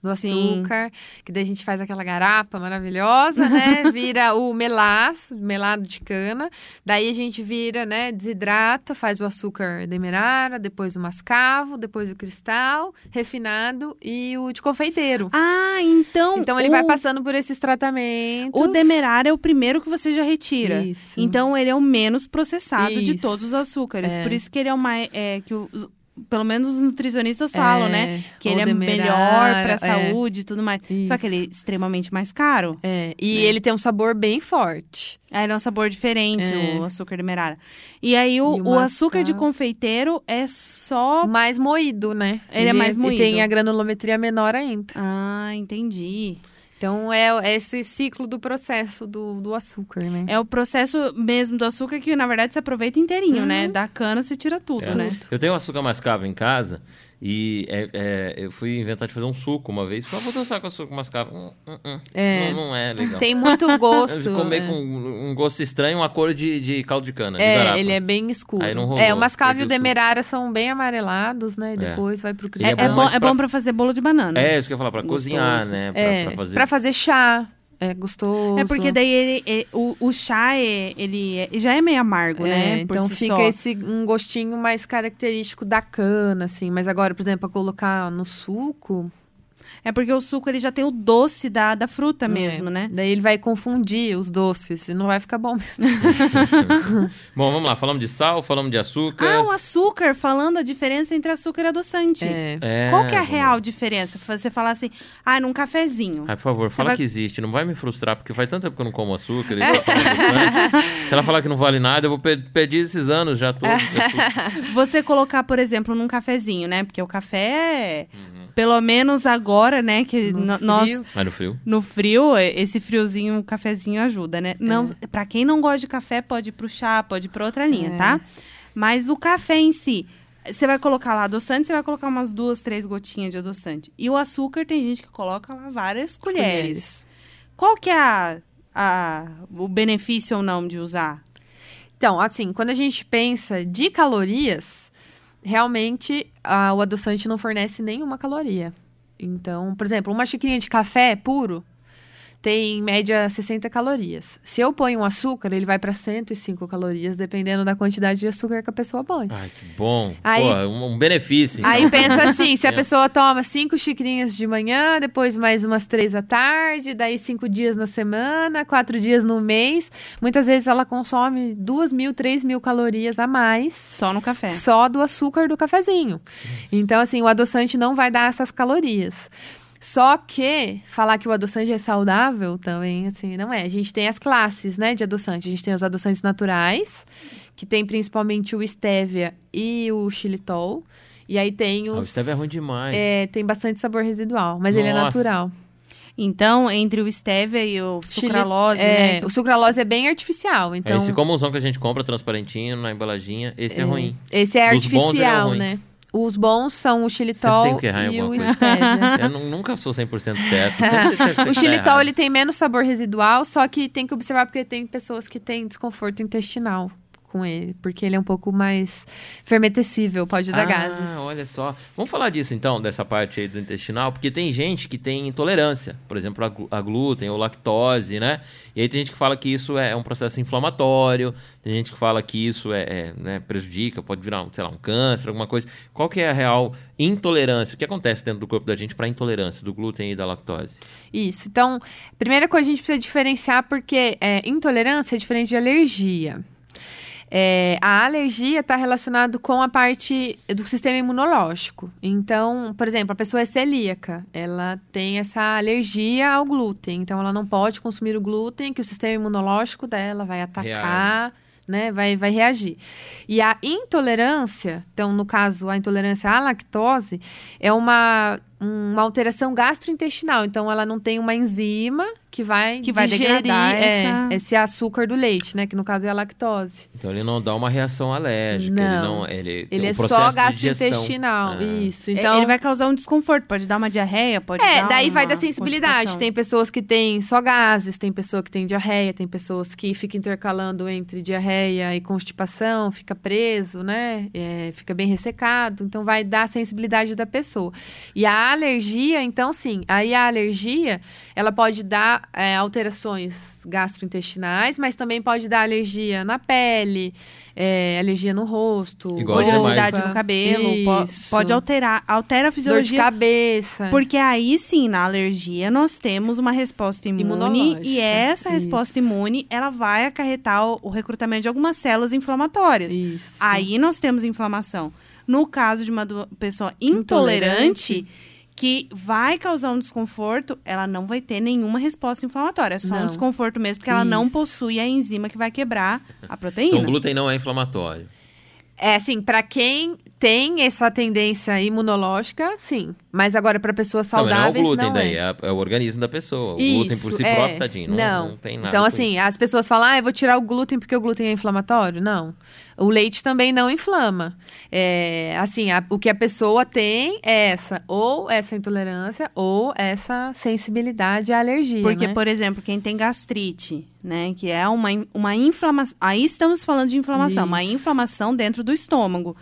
do Sim. açúcar, que daí a gente faz aquela garapa maravilhosa, né? <laughs> Vira o melaço, melado de cana. Daí a gente vira, né? Desidrata, faz o açúcar demerara, depois o mascavo, depois o cristal, refinado e o de confeiteiro. Ah, então. Então ele o, vai passando por esses tratamentos. O demerara é o primeiro que você já retira. Isso. Então ele é o menos processado de Isso. todos os açúcares. É. Por isso que ele é o mais. É, que o- pelo menos os nutricionistas falam, É, né? Que ele é melhor demerara, pra é. saúde e tudo mais. Só Isso. que ele é extremamente mais caro. É, e né? ele tem um sabor bem forte. Aí ele é um sabor diferente, É. o açúcar demerara. E aí o, E o o açúcar de confeiteiro é só. Mais moído, né? Ele é mais E moído. tem a granulometria menor ainda. Ah, entendi. Então é, é esse ciclo do processo do, do açúcar, né? É o processo mesmo do açúcar que, na verdade, se aproveita inteirinho, Uhum. né? Da cana você tira tudo, É. né? Eu tenho açúcar mascavo em casa e é- é, eu fui inventar de fazer um suco uma vez. Falei, ah, vou dançar com açúcar mascavo. Hum, hum, hum. É. Não, não é legal. Tem muito gosto. <laughs> Ficou meio é. com um gosto estranho, uma cor de, de caldo de cana, de É, garapa. ele é bem escuro. Aí não rolou, é, o mascavo e o demerara são bem amarelados, né? E depois vai pro É, é é cristal. bom, é pra- bom pra fazer bolo de banana. É, isso que eu ia falar, pra Gostoso. cozinhar, né? Pra, É, pra fazer. pra fazer chá. É gostoso. É porque daí ele, é- o, o chá é, ele é- já é meio amargo, É, né? Então si fica só. esse um gostinho mais característico da cana, assim. Mas agora, por exemplo, pra colocar no suco, É porque o suco ele já tem o doce da, da fruta mesmo, É. né? Daí ele vai confundir os doces e não vai ficar bom mesmo. <laughs> Bom, vamos lá. Falamos de sal, falamos de açúcar. Ah, o açúcar, falando a diferença entre açúcar e adoçante. É. É, Qual que é a lá. real diferença? Você falar assim, ah, num cafezinho. Ai, por favor, fala vai- que existe. Não vai me frustrar, porque faz tanto tempo que eu não como açúcar. e bastante. <laughs> Se ela falar que não vale nada, eu vou pe- pedir esses anos já todos. <laughs> Você colocar, por exemplo, num cafezinho, né? Porque o café, é, pelo menos agora, né? Que No nós frio. Ai, no frio. no frio, esse friozinho, o cafezinho ajuda, né? Não, para quem não gosta de café, pode ir pro chá, pode ir pra outra linha, É. tá? Mas o café em si, você vai colocar lá adoçante, você vai colocar umas duas, três gotinhas de adoçante. E o açúcar tem gente que coloca lá várias colheres. Qual que é a, a- o benefício ou não de usar? Então, assim, quando a gente pensa de calorias, realmente ah, o adoçante não fornece nenhuma caloria. Então, por exemplo, uma xicrinha de café puro tem em média 60 calorias. Se eu ponho um açúcar, ele vai para 105 calorias, dependendo da quantidade de açúcar que a pessoa põe. Ai, que bom. Aí- Pô, um, um benefício. então. Aí pensa assim, se a <laughs> É. pessoa toma cinco xicrinhas de manhã, depois mais umas três à tarde, daí cinco dias na semana, quatro dias no mês, muitas vezes ela consome duas mil, três mil calorias a mais Só no café. só do açúcar do cafezinho. Então, assim, o adoçante não vai dar essas calorias. Só que falar que o adoçante é saudável também, assim, não é. A gente tem as classes, né, de adoçante. A gente tem os adoçantes naturais, que tem principalmente o stevia e o xilitol. E aí tem Ah, o os... stevia é ruim demais. é, tem bastante sabor residual, mas ele é Nossa. natural. Então, entre o stevia e o sucralose, é, né? O sucralose é bem artificial, É então... esse comumzão que a gente compra transparentinho na embalaginha, esse é, ruim. Esse é Dos bons, ele é artificial, ruim. né? Os bons são o xilitol e o stevia. <laughs> Eu nu- nunca sou 100% certo. Que O xilitol, ele tem menos sabor residual, só que tem que observar porque tem pessoas que têm desconforto intestinal com ele, porque ele é um pouco mais fermentecível, pode dar ah, gases. olha só. Vamos falar disso então, dessa parte aí do intestinal, porque tem gente que tem intolerância, por exemplo, a, glúten ou lactose, né? E aí tem gente que fala que isso é um processo inflamatório, tem gente que fala que isso é, é, né, prejudica, pode virar, um, sei lá, um câncer, alguma coisa. Qual que é a real intolerância? O que acontece dentro do corpo da gente para intolerância do glúten e da lactose? Isso. Então, primeira coisa a gente precisa diferenciar porque é, intolerância é diferente de alergia. É, a alergia está relacionada com a parte do sistema imunológico. Então, por exemplo, a pessoa é celíaca, ela tem essa alergia ao glúten, então ela não pode consumir o glúten, que o sistema imunológico dela vai atacar, né, vai, vai reagir. E a intolerância, então, no caso, a intolerância à lactose, é uma, uma alteração gastrointestinal. Então, ela não tem uma enzima que vai Que vai digerir degradar é, essa- esse açúcar do leite, né? Que no caso é a lactose. Então ele não dá uma reação alérgica, ele Não. não, ele, Ele é só processo de digestão. gastrointestinal. Ah. Isso. É, Então, Ele vai causar um desconforto, pode dar uma diarreia, pode é, dar daí vai da sensibilidade. Tem pessoas que têm só gases, tem pessoa que tem diarreia, tem pessoas que ficam intercalando entre diarreia e constipação, fica preso, né? É, fica bem ressecado. Então vai dar sensibilidade da pessoa. E a alergia, então sim, aí a alergia, ela pode dar é, alterações gastrointestinais, mas também pode dar alergia na pele, é, alergia no rosto, Igual Oleosidade no cabelo, Isso. pode alterar, altera a dor de fisiologia. cabeça. Porque aí sim, na alergia, nós temos uma resposta imune Imunológica. e essa resposta Isso. imune, ela vai acarretar o, o recrutamento de algumas células inflamatórias. Isso. Aí nós temos inflamação. No caso de uma pessoa intolerante, Intolerante. Que vai causar um desconforto, ela não vai ter nenhuma resposta inflamatória. É só um Não. desconforto mesmo, porque ela não Isso. possui a enzima que vai quebrar a <laughs> proteína. Então o glúten não é inflamatório. É assim, pra quem tem essa tendência imunológica, sim. Mas agora pra pessoas Não, mas não é o saudáveis glúten não daí, é. é, é o organismo da pessoa. O glúten por Isso, si é. próprio, tadinho, não, Não. não tem nada Então, com assim, isso. as pessoas falam, ah, eu vou tirar o glúten porque o glúten é inflamatório. Não. O leite também não inflama. É, assim, a- o que a pessoa tem é essa, ou essa intolerância, ou essa sensibilidade à alergia. Porque, né? por exemplo, quem tem gastrite, né? Que é uma, uma inflamação. Aí estamos falando de inflamação, uma Isso. inflamação dentro do estômago.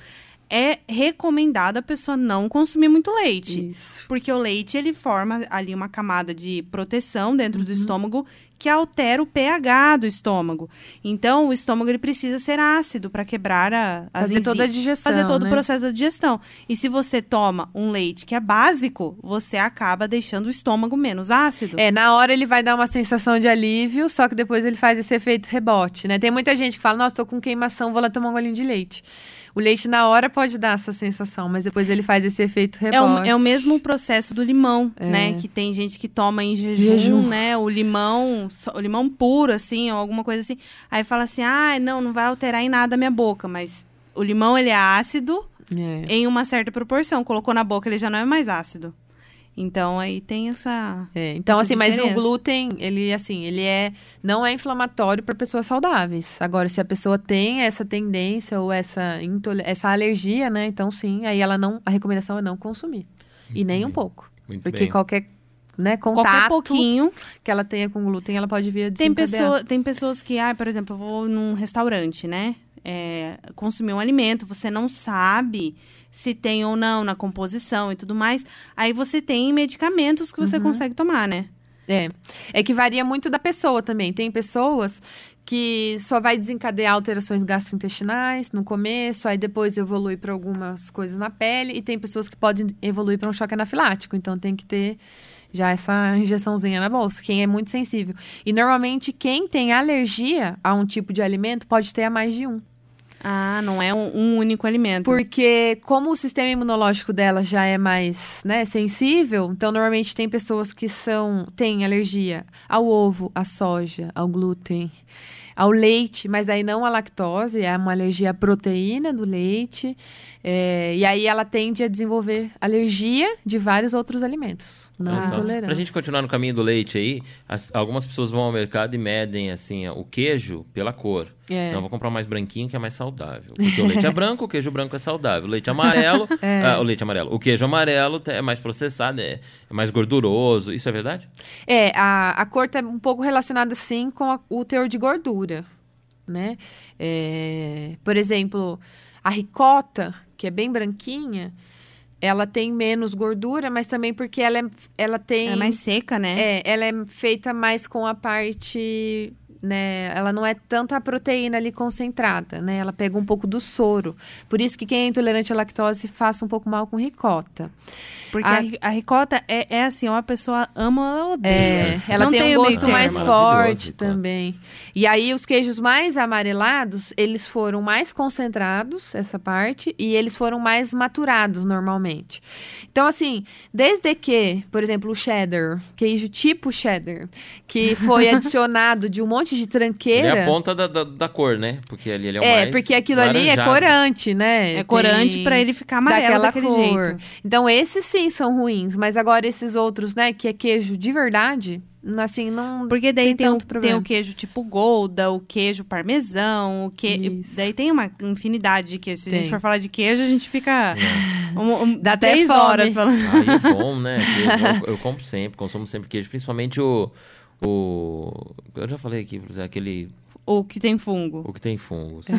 É recomendado a pessoa não consumir muito leite. Isso. Porque o leite, ele forma ali uma camada de proteção dentro Uhum. do estômago que altera o pH do estômago. Então, o estômago ele precisa ser ácido para quebrar a, as Fazer toda a digestão. fazer todo né? o processo da digestão. E se você toma um leite que é básico, você acaba deixando o estômago menos ácido. É, na hora ele vai dar uma sensação de alívio, só que depois ele faz esse efeito rebote, né? Tem muita gente que fala, nossa, tô com queimação, vou lá tomar um golinho de leite. O leite na hora pode dar essa sensação, mas depois ele faz esse efeito É o, rebote. é o mesmo processo do limão, É. né? Que tem gente que toma em jejum, Jejum. né? O limão, o limão puro, assim, ou alguma coisa assim. Aí fala assim, ah, não, não vai alterar em nada a minha boca. Mas o limão, ele é ácido É. em uma certa proporção. Colocou na boca, ele já não é mais ácido. Então, aí tem essa... É, então, Essa assim, mas o diferença. glúten, ele, assim, ele é não é inflamatório para pessoas saudáveis. Agora, se a pessoa tem essa tendência ou essa, essa alergia, né? Então, sim, aí ela não. A recomendação é não consumir. e nem um bem. pouco. Muito Porque bem. qualquer né, Qualquer contato pouquinho... que ela tenha com glúten, ela pode vir a Tem, pessoa, tem pessoas que, ah, por exemplo, eu vou num restaurante, né? É, consumir um alimento, você não sabe se tem ou não na composição e tudo mais. Aí você tem medicamentos que Uhum. você consegue tomar, né? É. É que varia muito da pessoa também. Tem pessoas que só vai desencadear alterações gastrointestinais no começo, aí depois evolui para algumas coisas na pele, e tem pessoas que podem evoluir para um choque anafilático. Então tem que ter já essa injeçãozinha na bolsa, quem é muito sensível. E normalmente quem tem alergia a um tipo de alimento pode ter a mais de um. Ah, não é um, um único alimento. Porque como o sistema imunológico dela já é mais, né, sensível, então normalmente tem pessoas que são têm alergia ao ovo, à soja, ao glúten, ao leite, mas aí não à lactose, é uma alergia à proteína do leite. é, e aí ela tende a desenvolver alergia de vários outros alimentos, não só. intolerância. Pra gente continuar no caminho do leite aí, as- algumas pessoas vão ao mercado e medem assim ó, o queijo pela cor. É. Então, eu vou comprar mais branquinho que é mais saudável. Porque o leite é branco, o queijo branco é saudável. O leite amarelo, <laughs> ah, o leite amarelo. O queijo amarelo é mais processado, é, é mais gorduroso. Isso é verdade? É, a, a cor tá um pouco relacionada, sim, com a- o teor de gordura, né? É, por exemplo, a ricota, que é bem branquinha, ela tem menos gordura, mas também porque ela, é, ela tem... É mais seca, né? É, ela é feita mais com a parte, né? Ela não é tanta proteína ali concentrada, né? Ela pega um pouco do soro. Por isso que quem é intolerante à lactose faça um pouco mal com ricota. Porque a- a, ri- a ricota é, é assim, ou a pessoa ama ou ela odeia. É, ela Não tem, tem um gosto mais É forte também. E aí, os queijos mais amarelados, eles foram mais concentrados, essa parte, e eles foram mais maturados normalmente. Então, assim, desde que, por exemplo, o cheddar, queijo tipo cheddar, que foi <laughs> adicionado de um monte de Ele tranqueira. é a ponta da, da, da cor, né? Porque ali ele é o É, mais porque aquilo ali é laranjado. corante, né? É corante pra ele ficar amarelo daquela daquele cor. jeito. Então, esses sim são ruins, mas agora esses outros, né, que é queijo de verdade, assim, não. Porque daí Tem tem, o, tem o queijo tipo Golda, o queijo parmesão, o que... Isso. Daí tem uma infinidade de queijo. Se a Tem. gente for falar de queijo, a gente fica um, um, Dá até três fome. horas falando. Aí é bom, né? Eu, eu compro sempre, consumo sempre queijo, principalmente o. o eu já falei aqui, aquele. O que tem fungo. O que tem fungos. <laughs>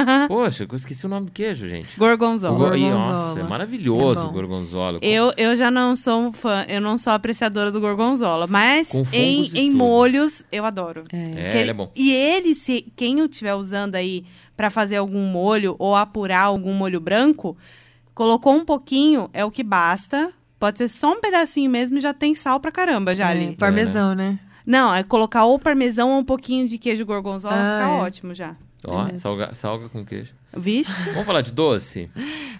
É. Poxa, eu esqueci o nome do queijo, gente. Gorgonzola. go- Gorgonzola. Nossa, é maravilhoso É o gorgonzola. Eu, eu já não sou um fã, eu não sou apreciadora do gorgonzola, mas em, em tudo. molhos eu adoro. É, Que ele é bom. E ele, se quem eu estiver usando aí pra fazer algum molho ou apurar algum molho branco, colocou um pouquinho, é o que basta. Pode ser só um pedacinho mesmo e já tem sal pra caramba já É, ali. parmesão, né? Não, é colocar ou parmesão ou um pouquinho de queijo gorgonzola, Ah, fica é. ótimo já. Ó, Beleza. salga, salga com queijo. Vixe. Vamos falar de doce?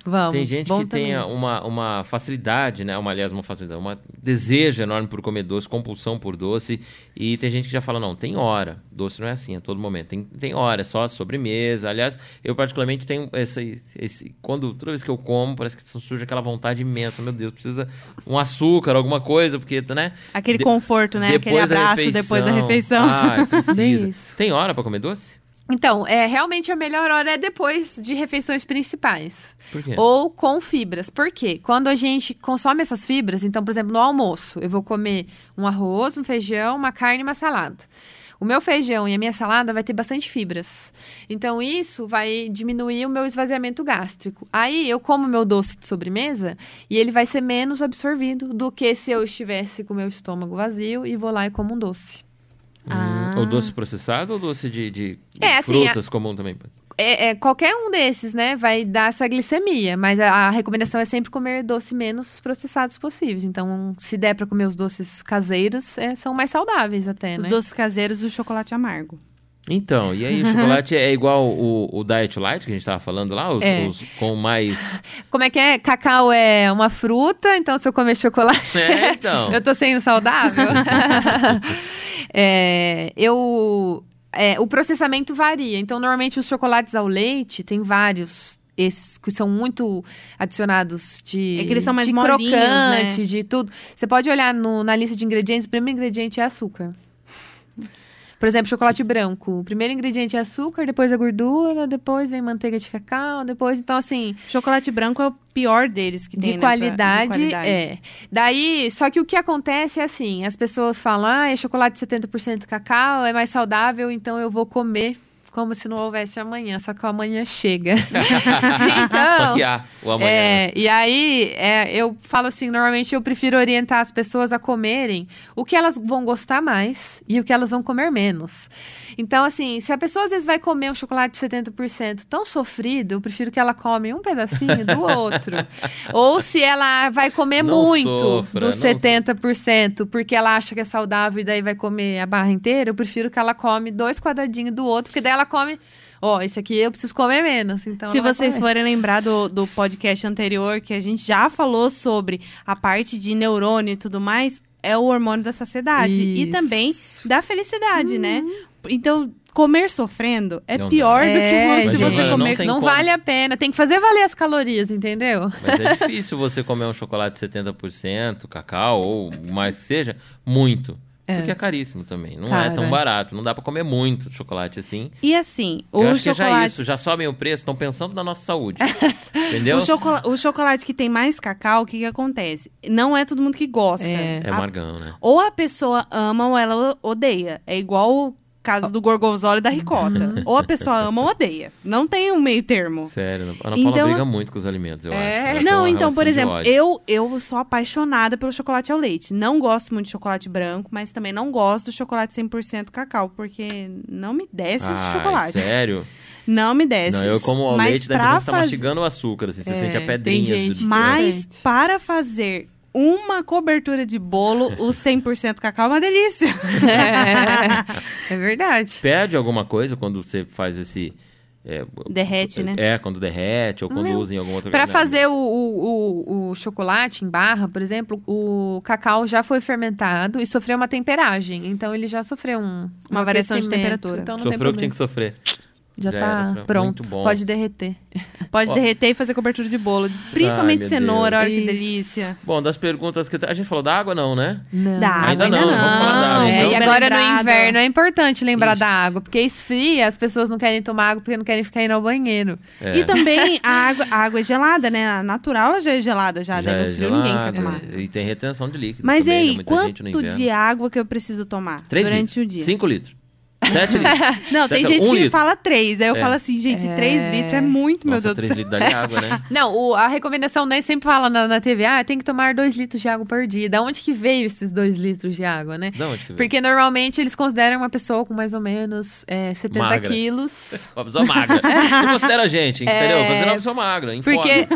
Vamos. Tem gente que tem uma, uma facilidade, né? Uma, aliás, uma facilidade, uma desejo enorme por comer doce, compulsão por doce. E tem gente que já fala, não, tem hora. Doce não é assim a todo momento. Tem, tem hora, é só sobremesa. Aliás, eu particularmente tenho esse, esse... Quando, toda vez que eu como, parece que surge aquela vontade imensa. Meu Deus, precisa um açúcar, alguma coisa, porque, né? Aquele De- conforto, né? Aquele abraço depois da refeição. Ah, precisa. <laughs> Tem hora pra comer doce? Então, é, realmente a melhor hora é depois de refeições principais. Por quê? Ou com fibras. Por quê? Quando a gente consome essas fibras, então, por exemplo, no almoço, eu vou comer um arroz, um feijão, uma carne e uma salada. o meu feijão e a minha salada vai ter bastante fibras. Então, isso vai diminuir o meu esvaziamento gástrico. Aí, eu como meu doce de sobremesa e ele vai ser menos absorvido do que se eu estivesse com o meu estômago vazio e vou lá e como um doce. Ah. Hum, Ou doce processado ou doce de, de É, assim, frutas comum também? É, é, qualquer um desses, né, vai dar essa glicemia, mas a, a recomendação é sempre comer doce menos processados possíveis. Então, se der para comer os doces caseiros, é, são mais saudáveis até, Os né? doces caseiros, o chocolate amargo. Então, e aí o <laughs> chocolate é igual o, o Diet Light que a gente tava falando lá, os, É. os com mais... <laughs> Como é que é? Cacau é uma fruta, então se eu comer chocolate, É, então. <laughs> eu tô sendo saudável? É, eu. é, o processamento varia. Então, normalmente, os chocolates ao leite tem vários. Esses que são muito adicionados de, É que eles são mais de molinhos, crocante, né? de tudo. Você pode olhar no- na lista de ingredientes, o primeiro ingrediente é açúcar. Por exemplo, chocolate branco. O primeiro ingrediente é açúcar, depois a gordura, depois vem manteiga de cacau, depois. Então, assim, Chocolate branco é o pior deles que tem, de né, pra- qualidade, é. Daí, só que o que acontece é assim, as pessoas falam, ah, é chocolate 70% cacau, é mais saudável, então eu vou comer como se não houvesse amanhã, só que o amanhã chega. <laughs> então, Só que há o amanhã. é, e aí, é, eu falo assim, normalmente eu prefiro orientar as pessoas a comerem o que elas vão gostar mais e o que elas vão comer menos. Então, assim, se a pessoa às vezes vai comer um chocolate 70% tão sofrido, eu prefiro que ela come um pedacinho do <laughs> outro. Ou se ela vai comer Não muito sofra, dos não 70%, porque ela acha que é saudável e daí vai comer a barra inteira, eu prefiro que ela come dois quadradinhos do outro, porque daí ela come... Ó, esse aqui eu preciso comer menos, então... Se ela vocês forem lembrar do, do podcast anterior, que a gente já falou sobre a parte de neurônio e tudo mais, é o hormônio da saciedade. E Isso. também da felicidade, né? Então, comer sofrendo é Não dá. pior do É, que se Mas, você não comer. não como. vale a pena. Tem que fazer valer as calorias, entendeu? Mas é difícil você comer um chocolate 70% cacau ou mais que seja, muito. É. Porque é caríssimo também. Não é Cara. tão barato. Não dá pra comer muito chocolate assim. E assim, Eu o acho que já é chocolate. isso. Já sobem o preço. Estão pensando na nossa saúde. <laughs> Entendeu? O, chocola- o chocolate que tem mais cacau, o que, que acontece? Não é todo mundo que gosta. É. É amargão, né? Ou a pessoa ama ou ela odeia. É igual caso do gorgonzola e da ricota. <laughs> ou a pessoa ama ou odeia. Não tem um meio termo. Sério. A Ana Paula Então- briga muito com os alimentos, eu É. acho. Ela tem Não, então, por exemplo, eu, eu sou apaixonada pelo chocolate ao leite. Não gosto muito de chocolate branco, mas também não gosto do chocolate 100% cacau, porque não me desce esse Ai, chocolate. sério? <laughs> Não me desce. Não, eu como ao leite, daí você tá faz- mastigando o açúcar, assim, você É, sente a tem pedrinha. gente do... Mas Diferente. para fazer uma cobertura de bolo, o <laughs> 100% cacau é uma delícia. É, é verdade. Perde alguma coisa quando você faz esse... É, Derrete, né? É, quando derrete ou quando Não. usa em alguma outra Para fazer o, o, o, o chocolate em barra, por exemplo, o cacau já foi fermentado e sofreu uma temperagem. Então ele já sofreu um, um Uma variação de temperatura. Então não tem Sofreu o que tinha que sofrer. Já, Já tá era, pronto. muito bom. Pode derreter. Pode Ó. derreter e fazer cobertura de bolo. Principalmente meu cenoura, olha que delícia. Bom, das perguntas que... A gente falou da água, não, né? Não. Da água Ainda ainda, não, não. vamos falar da água, É, então. e agora lembrado. no inverno é importante lembrar Ixi. da água, porque esfria, as pessoas não querem tomar água porque não querem ficar indo ao banheiro. É. E também <laughs> a água, a água é gelada, né? A natural ela já é gelada já, Já daí é no frio ninguém quer gelada, tomar. E tem retenção de líquido Mas e também, né? aí, no quanto de água que eu preciso tomar Três durante litros. o dia? Cinco litros. Sete litros. <laughs> Não, tem Certo, gente um que litro. fala três. Aí eu É. falo assim, gente, É. três litros é muito, meu Nossa, Deus do três céu. litros de água, né? <laughs> Não, o- a recomendação, né, sempre fala na, na TV, ah, tem que tomar dois litros de água por dia. Da onde que veio esses dois litros de água, né? Da onde que veio? Porque normalmente eles consideram uma pessoa com mais ou menos é, 70 Magra. quilos. <laughs> Uma pessoa magra. Não considera a gente, entendeu? É. Considera uma pessoa magra, informa. Porque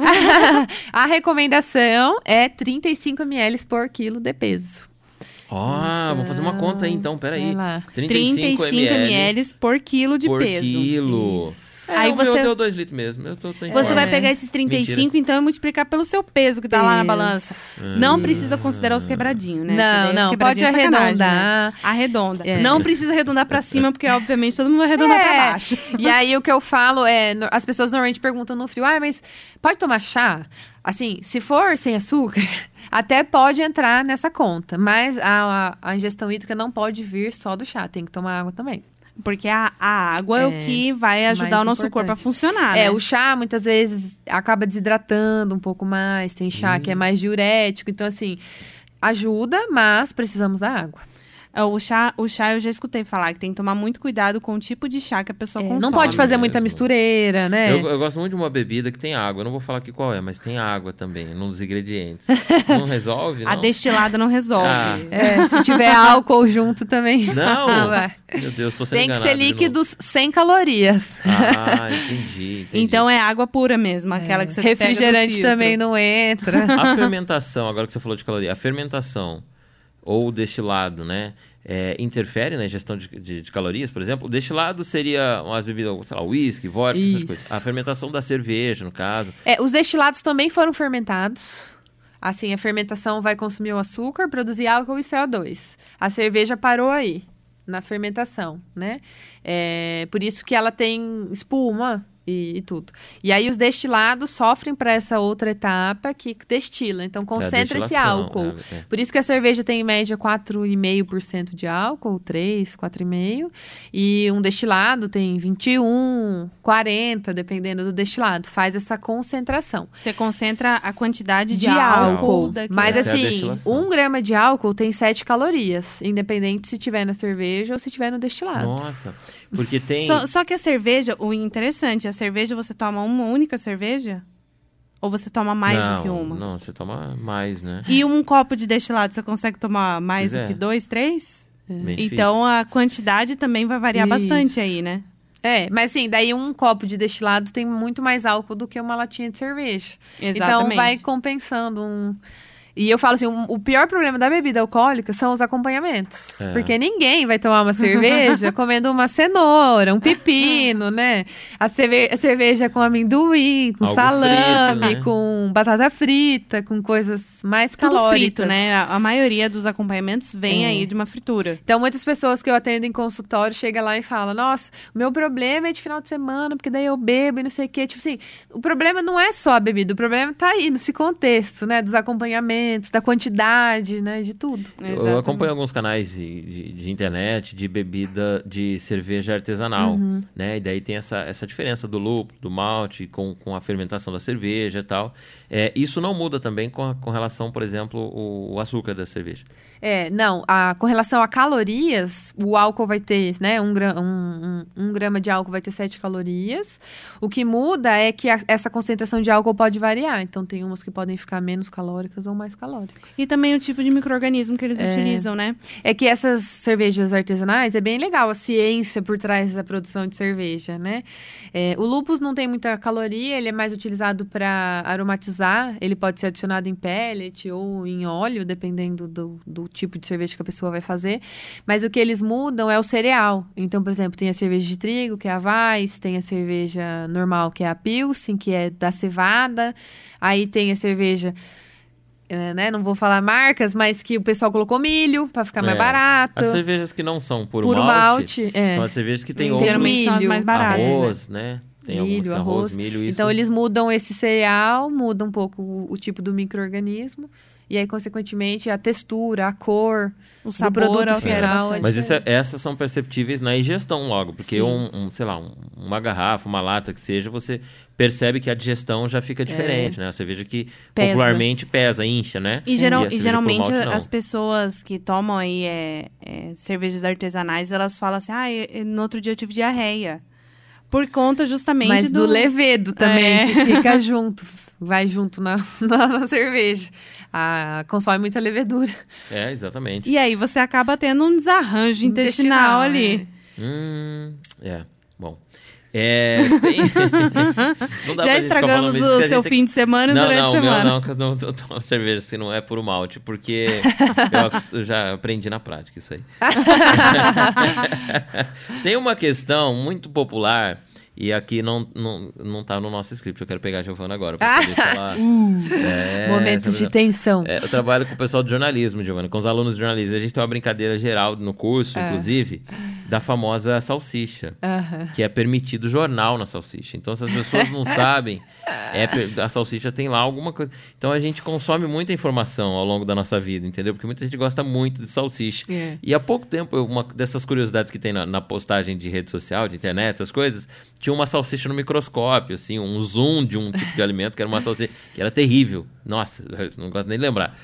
a recomendação é 35 ml por quilo de peso. Ó, vamos fazer uma conta aí então, peraí. Vai lá. 35, 35 ml por quilo de por peso. quilo. É, Aí você- deu 2 litros mesmo. Eu tô, tô Você vai pegar esses 35, então, e multiplicar pelo seu peso que tá lá na balança. Não precisa considerar os quebradinhos, né? Não, não, pode é né? arredondar. Arredonda. É. Não precisa arredondar pra cima, porque obviamente todo mundo vai arredondar pra É. baixo. <laughs> E aí o que eu falo é, as pessoas normalmente perguntam no frio, ah, mas pode tomar chá? Assim, se for sem açúcar, <laughs> até pode entrar nessa conta, mas a, a, a ingestão hídrica não pode vir só do chá, tem que tomar água também. Porque a, a água é, o É, que vai ajudar mais o nosso importante. corpo a funcionar, É, né? o chá muitas vezes acaba desidratando um pouco mais, tem chá que é mais diurético, então assim, ajuda, mas precisamos da água. É, O chá, o chá eu já escutei falar que tem que tomar muito cuidado com o tipo de chá que a pessoa É, consome. não pode fazer muita mesmo. mistureira, né? Eu, eu gosto muito de uma bebida que tem água. Eu não vou falar aqui qual é, mas tem água também, num dos ingredientes. <laughs> não resolve, não? A destilada não resolve. Ah. É, se tiver <laughs> álcool junto também. Não! <laughs> Ah. Meu Deus, tô sendo Tem que ser líquidos sem calorias. Ah, entendi, entendi. Então é água pura mesmo, aquela que você Refrigerante também não entra. A fermentação, agora que você falou de caloria, a fermentação ou o destilado, né? é, interfere na ingestão de, de- de calorias, por exemplo? O destilado seria umas bebidas, sei lá, uísque, vodka, essas Isso. coisas. A fermentação da cerveja, no caso. É, os destilados também foram fermentados. Assim, a fermentação vai consumir o açúcar, produzir álcool e CO2. A cerveja parou aí, na fermentação, né? É, por isso que ela tem espuma e, e tudo. E aí os destilados sofrem para essa outra etapa que destila. Então concentra esse destilação, álcool. é, é. Por isso que a cerveja tem em média 4,5% de álcool, 3, 4,5%. E um destilado tem 21, 40, dependendo do destilado. Faz essa concentração Você concentra a quantidade de, de, álcool. daquilo. Mas Essa é assim, um grama de álcool tem 7 calorias, independente se tiver na cerveja ou se tiver no destilado. Nossa, porque tem... Só, só que a cerveja, o interessante, a cerveja você toma uma única cerveja? Ou você toma mais não, do que uma? Não, você toma mais, né? E um copo de destilado, você consegue tomar mais Pois do é. que dois, três? Bem Então a quantidade também vai variar Isso. bastante aí, né? É, mas assim, daí um copo de destilado tem muito mais álcool do que uma latinha de cerveja. Exatamente. Então vai compensando um. E eu falo assim, o pior problema da bebida alcoólica são os acompanhamentos. É. Porque ninguém vai tomar uma cerveja <laughs> comendo uma cenoura, um pepino, né? A, cerve- a cerveja com amendoim, com Algo salame, frito, né? com batata frita, com coisas mais Tudo calóricas. frito, né? A, a maioria dos acompanhamentos vem É. aí de uma fritura. Então, muitas pessoas que eu atendo em consultório chegam lá e falam: Nossa, o meu problema é de final de semana, porque daí eu bebo e não sei o quê. Tipo assim, o problema não é só a bebida, o problema tá aí nesse contexto, né? Dos acompanhamentos, da quantidade, né? De tudo. Eu Exatamente. acompanho alguns canais de, de- de internet de bebida de cerveja artesanal, Uhum. né? E daí tem essa, essa diferença do lúpulo, do malte, com, com a fermentação da cerveja e tal. É, isso não muda também com, a- com relação, por exemplo, o, o açúcar da cerveja. É, não, a, com relação a calorias, o álcool vai ter, né? Um, gra- um, um, um grama de álcool vai ter 7 calorias. O que muda é que a- essa concentração de álcool pode variar. Então, tem umas que podem ficar menos calóricas ou mais calóricas. E também o tipo de micro-organismo que eles utilizam, né? É que essas cervejas artesanais é bem legal a ciência por trás da produção de cerveja, né? É, o lúpus não tem muita caloria, ele é mais utilizado para aromatizar. Ele pode ser adicionado em pellet ou em óleo, dependendo do, do tipo de cerveja que a pessoa vai fazer. Mas o que eles mudam é o cereal. Então, por exemplo, tem a cerveja de trigo, que é a Weiss, tem a cerveja normal, que é a Pilsen, que é da cevada. Aí tem a cerveja é, né? Não vou falar marcas, mas que o pessoal colocou milho para ficar mais É. barato. As cervejas que não são puro, Puro malte, malte, é. são as cervejas que tem Tem outros Geralmente são as milho, mais baratas, né? arroz, né? Tem algumas que Milho, tem arroz, arroz. milho, isso. Então eles mudam esse cereal, mudam um pouco o, o tipo do microorganismo e aí consequentemente a textura, a cor O do sabor produto altera final. é Mas isso é- diferente. essas são perceptíveis na ingestão logo, porque um, um, sei lá, um- uma garrafa, uma lata que seja, você percebe que a digestão já fica diferente, né? A cerveja que Pesa. popularmente pesa, incha, né? E, geral- e por geralmente malte, as pessoas que tomam aí é, é, cervejas artesanais, elas falam assim, ah, eu- eu- no outro dia eu tive diarreia. Por conta justamente Mas do, levedo também, É. que fica junto, vai junto na, <laughs> na, na cerveja. Ah, consome muita levedura. É, exatamente. E aí você acaba tendo um desarranjo intestinal, ali. né? Hum, é, bom. É, tem... <laughs> Não Já estragamos o a seu gente fim de semana não, durante não, a meu semana. não, eu não, eu tomo <laughs> cerveja se não é puro malte, porque eu eu já aprendi na prática isso aí. Tem uma questão muito popular, e aqui não, não, não tá no nosso script, eu quero pegar a Giovana agora, pra poder falar. <laughs> É, Momentos de tensão. é, eu trabalho com o pessoal de jornalismo, Giovana, com os alunos de jornalismo. A gente tem uma brincadeira geral no curso, É. inclusive, da famosa salsicha Aham. que é permitido jornal na salsicha. Então, se as pessoas não sabem, é <laughs> a salsicha tem lá alguma coisa. Então, a gente consome muita informação ao longo da nossa vida, entendeu? Porque muita gente gosta muito de salsicha. É. E há pouco tempo, uma dessas curiosidades que tem na, na postagem de rede social, de internet, essas coisas, tinha uma salsicha no microscópio, assim, um zoom de um tipo de alimento que era uma salsicha que era terrível. Nossa, <laughs> não gosto nem de lembrar.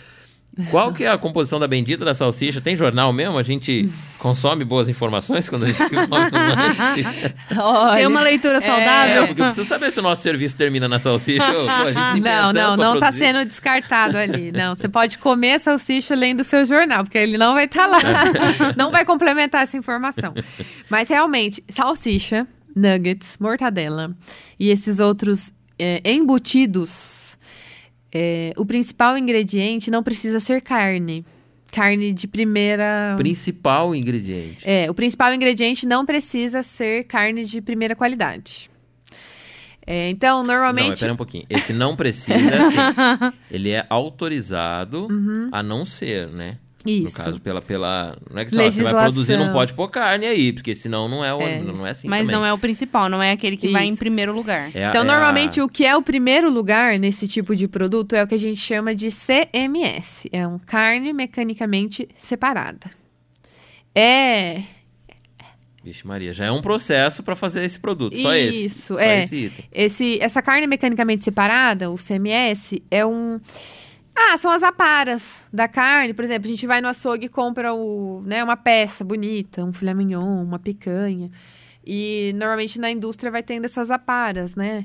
Qual que é a composição da bendita da salsicha? Tem jornal mesmo? A gente consome boas informações quando a gente come um? <laughs> Olha, Tem uma leitura É, saudável? porque eu preciso saber se o nosso serviço termina na salsicha. ou, pô, <laughs> Não, não, não tá produzir. sendo descartado ali. Não, você pode comer a salsicha lendo o seu jornal, porque ele não vai estar lá. não vai complementar essa informação. Mas realmente, salsicha, nuggets, mortadela e esses outros é, embutidos, é, o principal ingrediente não precisa ser carne. Carne de primeira. Principal ingrediente. É, o principal ingrediente não precisa ser carne de primeira qualidade. É, então, Não, normalmente. pera um pouquinho. Esse não precisa, é assim, <laughs> ele é autorizado a não ser, né? No. Isso. caso, pela, pela. Não é que só, você vai produzir, não pode pôr carne aí, porque senão não é, o, É. não é assim. Mas também. não é o principal, não é aquele que vai em Isso. primeiro lugar. É a- Então, é normalmente, a- o que é o primeiro lugar nesse tipo de produto é o que a gente chama de CMS. É um carne mecanicamente separada. É. Vixe, Maria, já é um processo pra fazer esse produto, só esse. Isso, só é. esse item. Esse, essa carne mecanicamente separada, o CMS, é um. Ah, são as aparas da carne. Por exemplo, a gente vai no açougue e compra o, né, uma peça bonita, um filé mignon, uma picanha. E normalmente na indústria vai tendo essas aparas, né?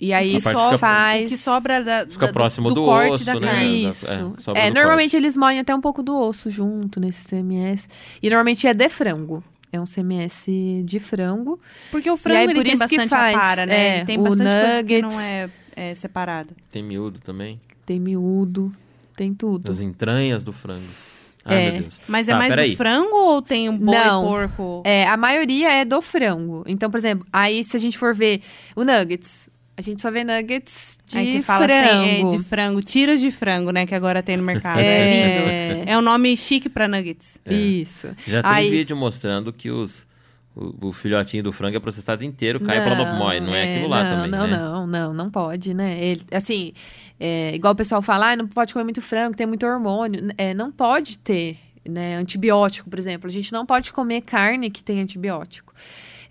E aí só fica- faz. O que sobra da, Fica da- próximo do, do corte osso, da né? carne. É, Isso. É, do normalmente eles moem até um pouco do osso junto nesse CMS. E normalmente é de frango. É um CMS de frango. Porque o E frango aí, ele por tem isso que bastante faz, apara, né? é, ele tem o bastante coisa que nuggets. não é, é separada. Tem miúdo também. Tem miúdo, tem tudo. As entranhas do frango. Ai, É. meu Deus. Mas é Tá, mais do frango ou tem um boi, Não. porco? É, a maioria é do frango. Então, por exemplo, aí se a gente for ver o nuggets, a gente só vê nuggets de Aí que fala frango. assim, é, de frango, tiras de frango, né? Que agora tem no mercado. <laughs> É, lindo. É, É um nome chique pra nuggets. isso. Já tem Aí- vídeo mostrando que os, o, o filhotinho do frango é processado inteiro, cai pela mopmói. Não é aquilo lá não, também, não, né? Não, não, não pode, né? Ele, assim, é, igual o pessoal fala, ah, não pode comer muito frango, tem muito hormônio. É, não pode ter, né? Antibiótico, por exemplo. A gente não pode comer carne que tem antibiótico.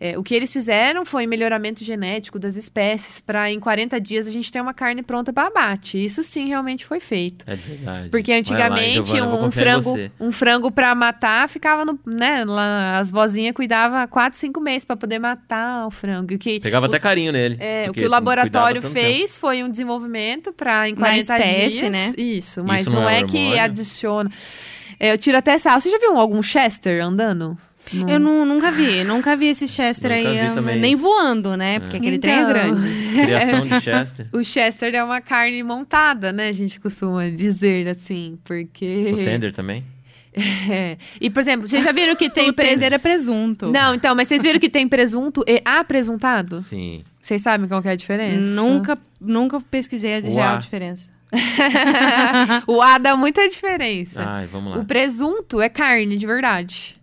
É, o que eles fizeram foi melhoramento genético das espécies para em 40 dias a gente ter uma carne pronta para abate. Isso sim realmente foi feito. É de verdade. Porque Vai lá, antigamente Giovana, um frango, um frango para matar ficava no, né, lá, as vozinhas cuidavam 4, 5 meses para poder matar o frango. O que Pegava o, até carinho nele. é, o que o laboratório cuidava tanto tempo. fez foi um desenvolvimento para em Na 40 espécie, dias. né? Isso, mas Isso não, não é é, que adiciona. É, eu tiro até sal. Você já viu algum Chester andando? Eu nu- nunca vi, nunca vi esse Chester Nunca aí, vi também nem isso. voando, né? Porque aquele trem é Então. grande. <laughs> Criação de Chester. O Chester é uma carne montada, né? A gente costuma dizer assim, porque. O tender também? <laughs> É. E, por exemplo, vocês já viram que <laughs> tem o tender presunto? é presunto. Não, então, mas vocês viram que tem presunto e apresuntado? Sim. Vocês sabem qual que é a diferença? Nunca, nunca pesquisei a O real A. diferença. o A dá muita diferença. Ai, vamos lá. O presunto é carne de verdade.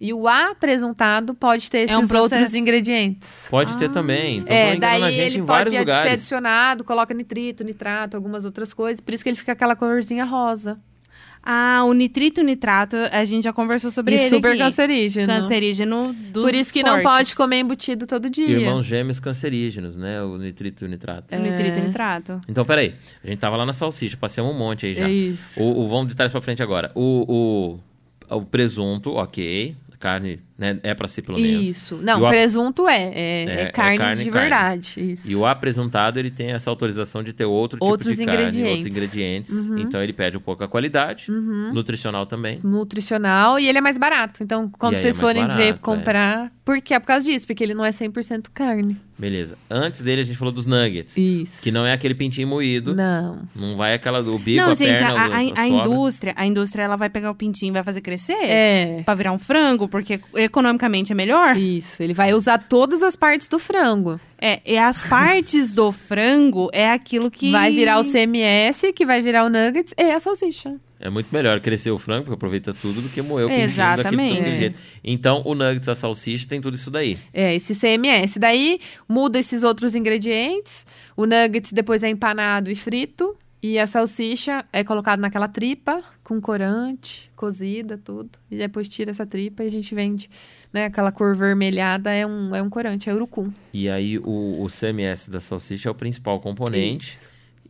E o apresuntado pode ter esses É um outros ingredientes. Pode ter também. Então é, daí a gente ele em vários pode ser lugares. adicionado, coloca nitrito, nitrato, algumas outras coisas. Por isso que ele fica aquela corzinha rosa. Ah, o nitrito e o nitrato, a gente já conversou sobre e ele super aqui. cancerígeno. Cancerígeno dos Por isso que não fortes. pode comer embutido todo dia. Irmãos gêmeos cancerígenos, né? O nitrito e o nitrato. O Nitrito e nitrato. Então, peraí. A gente tava lá na salsicha, passamos um monte aí já. É isso. O, o- vamos de trás pra frente agora. O, o, o presunto, ok. A carne né, é pra ser pelo menos. Isso. Não, o a- presunto é. É, É, é é carne carne, de carne. verdade. Isso. E o apresentado, ele tem essa autorização de ter outro Outros tipo de carne, outros ingredientes. Uhum. Então, ele pede um pouco a qualidade, nutricional também. nutricional e ele é mais barato. Então, quando vocês é forem barato, ver é. comprar, porque é por causa disso, porque ele não é 100% carne. Beleza. Antes dele, a gente falou dos nuggets. Isso. Que não é aquele pintinho moído. Não. Não vai aquela do bico, não, a gente, perna, a, a- a, a indústria, a indústria ela vai pegar o pintinho e vai fazer crescer É. pra virar um frango, porque economicamente é melhor. Isso. Ele vai usar todas as partes do frango. É, e as partes do frango é aquilo que Vai virar o CMS, que vai virar o nuggets e a salsicha. É muito melhor crescer o frango, porque aproveita tudo, do que moer o pintinho Exatamente. daquele É. Então, o nuggets, a salsicha, tem tudo isso daí. É, esse CMS. Daí muda esses outros ingredientes. O nuggets depois é empanado e frito. E a salsicha é colocada naquela tripa com corante, cozida, tudo. E depois tira essa tripa e a gente vende, né? Aquela cor vermelhada é um, é um corante, é urucum. E aí, o, o CMS da salsicha é o principal componente.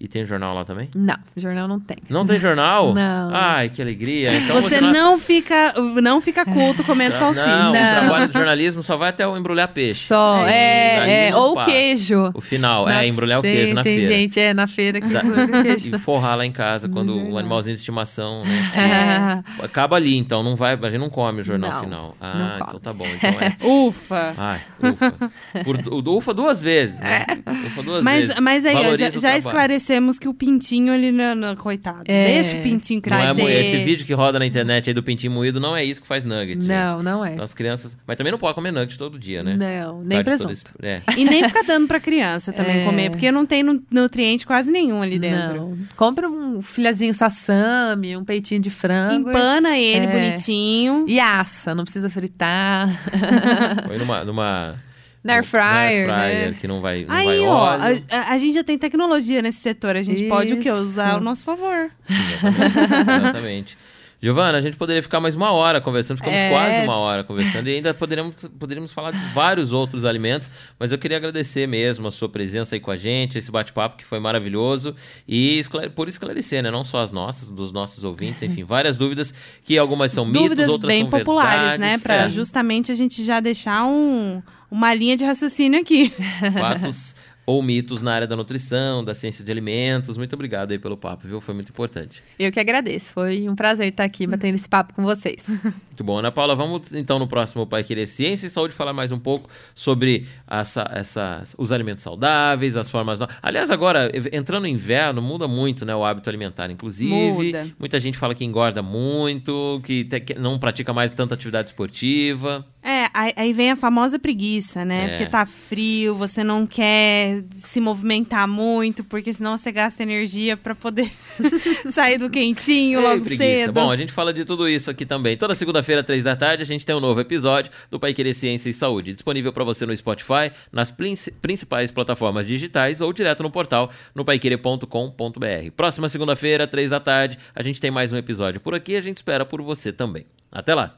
E tem jornal lá também? Não, jornal não tem. Não tem jornal? Não. Ai, que alegria. Então Você jornal- não fica, não fica culto comendo Não, salsicha. o Não. trabalho de jornalismo só vai até o embrulhar peixe. Só, é, é não ou queijo. O final, é, Nas- embrulhar o tem- queijo na tem feira. gente, é, na feira que Da- embrulha o queijo. <laughs> E forrar lá em casa quando o animalzinho de estimação, né? <laughs> É. Acaba ali, então não vai, a gente não come o jornal Não, final. não Ah, então tá bom. Então é. <laughs> Ufa. Ai, ufa. Por, o- ufa duas vezes, né? Ufa duas Mas, vezes. mas aí, Valoriza já, o já trabalho. Esclarecemos que o pintinho, ele não, não- coitado. É. Deixa o pintinho Não é crescer. esse vídeo que roda na internet aí do pintinho moído não é isso que faz nugget. gente. Não, não é. Então, as crianças. Mas também não pode comer nugget todo dia, né? Não, nem Parte presunto. esse- É. E nem fica dando pra criança também É. comer, porque não tem nu- nutriente quase nenhum ali dentro. Não. Compra um filhazinho sassami, um peitinho de frango. e- Empana ele É. bonitinho. E assa, não precisa fritar. Põe numa. numa Na air fryer, na air fryer, né? que não vai, não Aí, vai ó, óleo. a, a- a gente já tem tecnologia nesse setor. A gente pode o quê? Usar Isso. ao nosso favor. Exatamente. <laughs> Exatamente. Giovana, a gente poderia ficar mais uma hora conversando, ficamos É. quase uma hora conversando e ainda poderíamos, poderíamos falar de vários outros alimentos, mas eu queria agradecer mesmo a sua presença aí com a gente, esse bate-papo que foi maravilhoso e esclare- por esclarecer, né, não só as nossas, dos nossos ouvintes, enfim, <laughs> várias dúvidas, que algumas são mitos, Dúvidas outras bem são populares, verdades, né? Pra é, justamente a gente já deixar um, uma linha de raciocínio aqui. <laughs> fatos <laughs> ou mitos na área da nutrição, da ciência de alimentos. Muito obrigado aí pelo papo, viu? Foi muito importante. Eu que agradeço. Foi um prazer estar aqui batendo esse papo com vocês. <laughs> Muito bom. Ana Paula, vamos então no próximo Pai Querer Ciência e Saúde falar mais um pouco sobre essa, essa, os alimentos saudáveis, as formas... No... Aliás, agora, entrando no inverno, muda muito né, o hábito alimentar, inclusive. Muda. Muita gente fala que engorda muito, que, te- que não pratica mais tanta atividade esportiva. É, aí, vem a famosa preguiça, né? É. Porque tá frio, você não quer se movimentar muito, porque senão você gasta energia pra poder <laughs> sair do quentinho Ei, logo preguiça. cedo. Bom, a gente fala de tudo isso aqui também. Toda segunda-feira, três da tarde, a gente tem um novo episódio do Pai Querer Ciência e Saúde, disponível para você no Spotify, nas princ- principais plataformas digitais ou direto no portal no paiquerer.com.br. Próxima segunda-feira, três da tarde, a gente tem mais um episódio por aqui. A gente espera por você também. Até lá.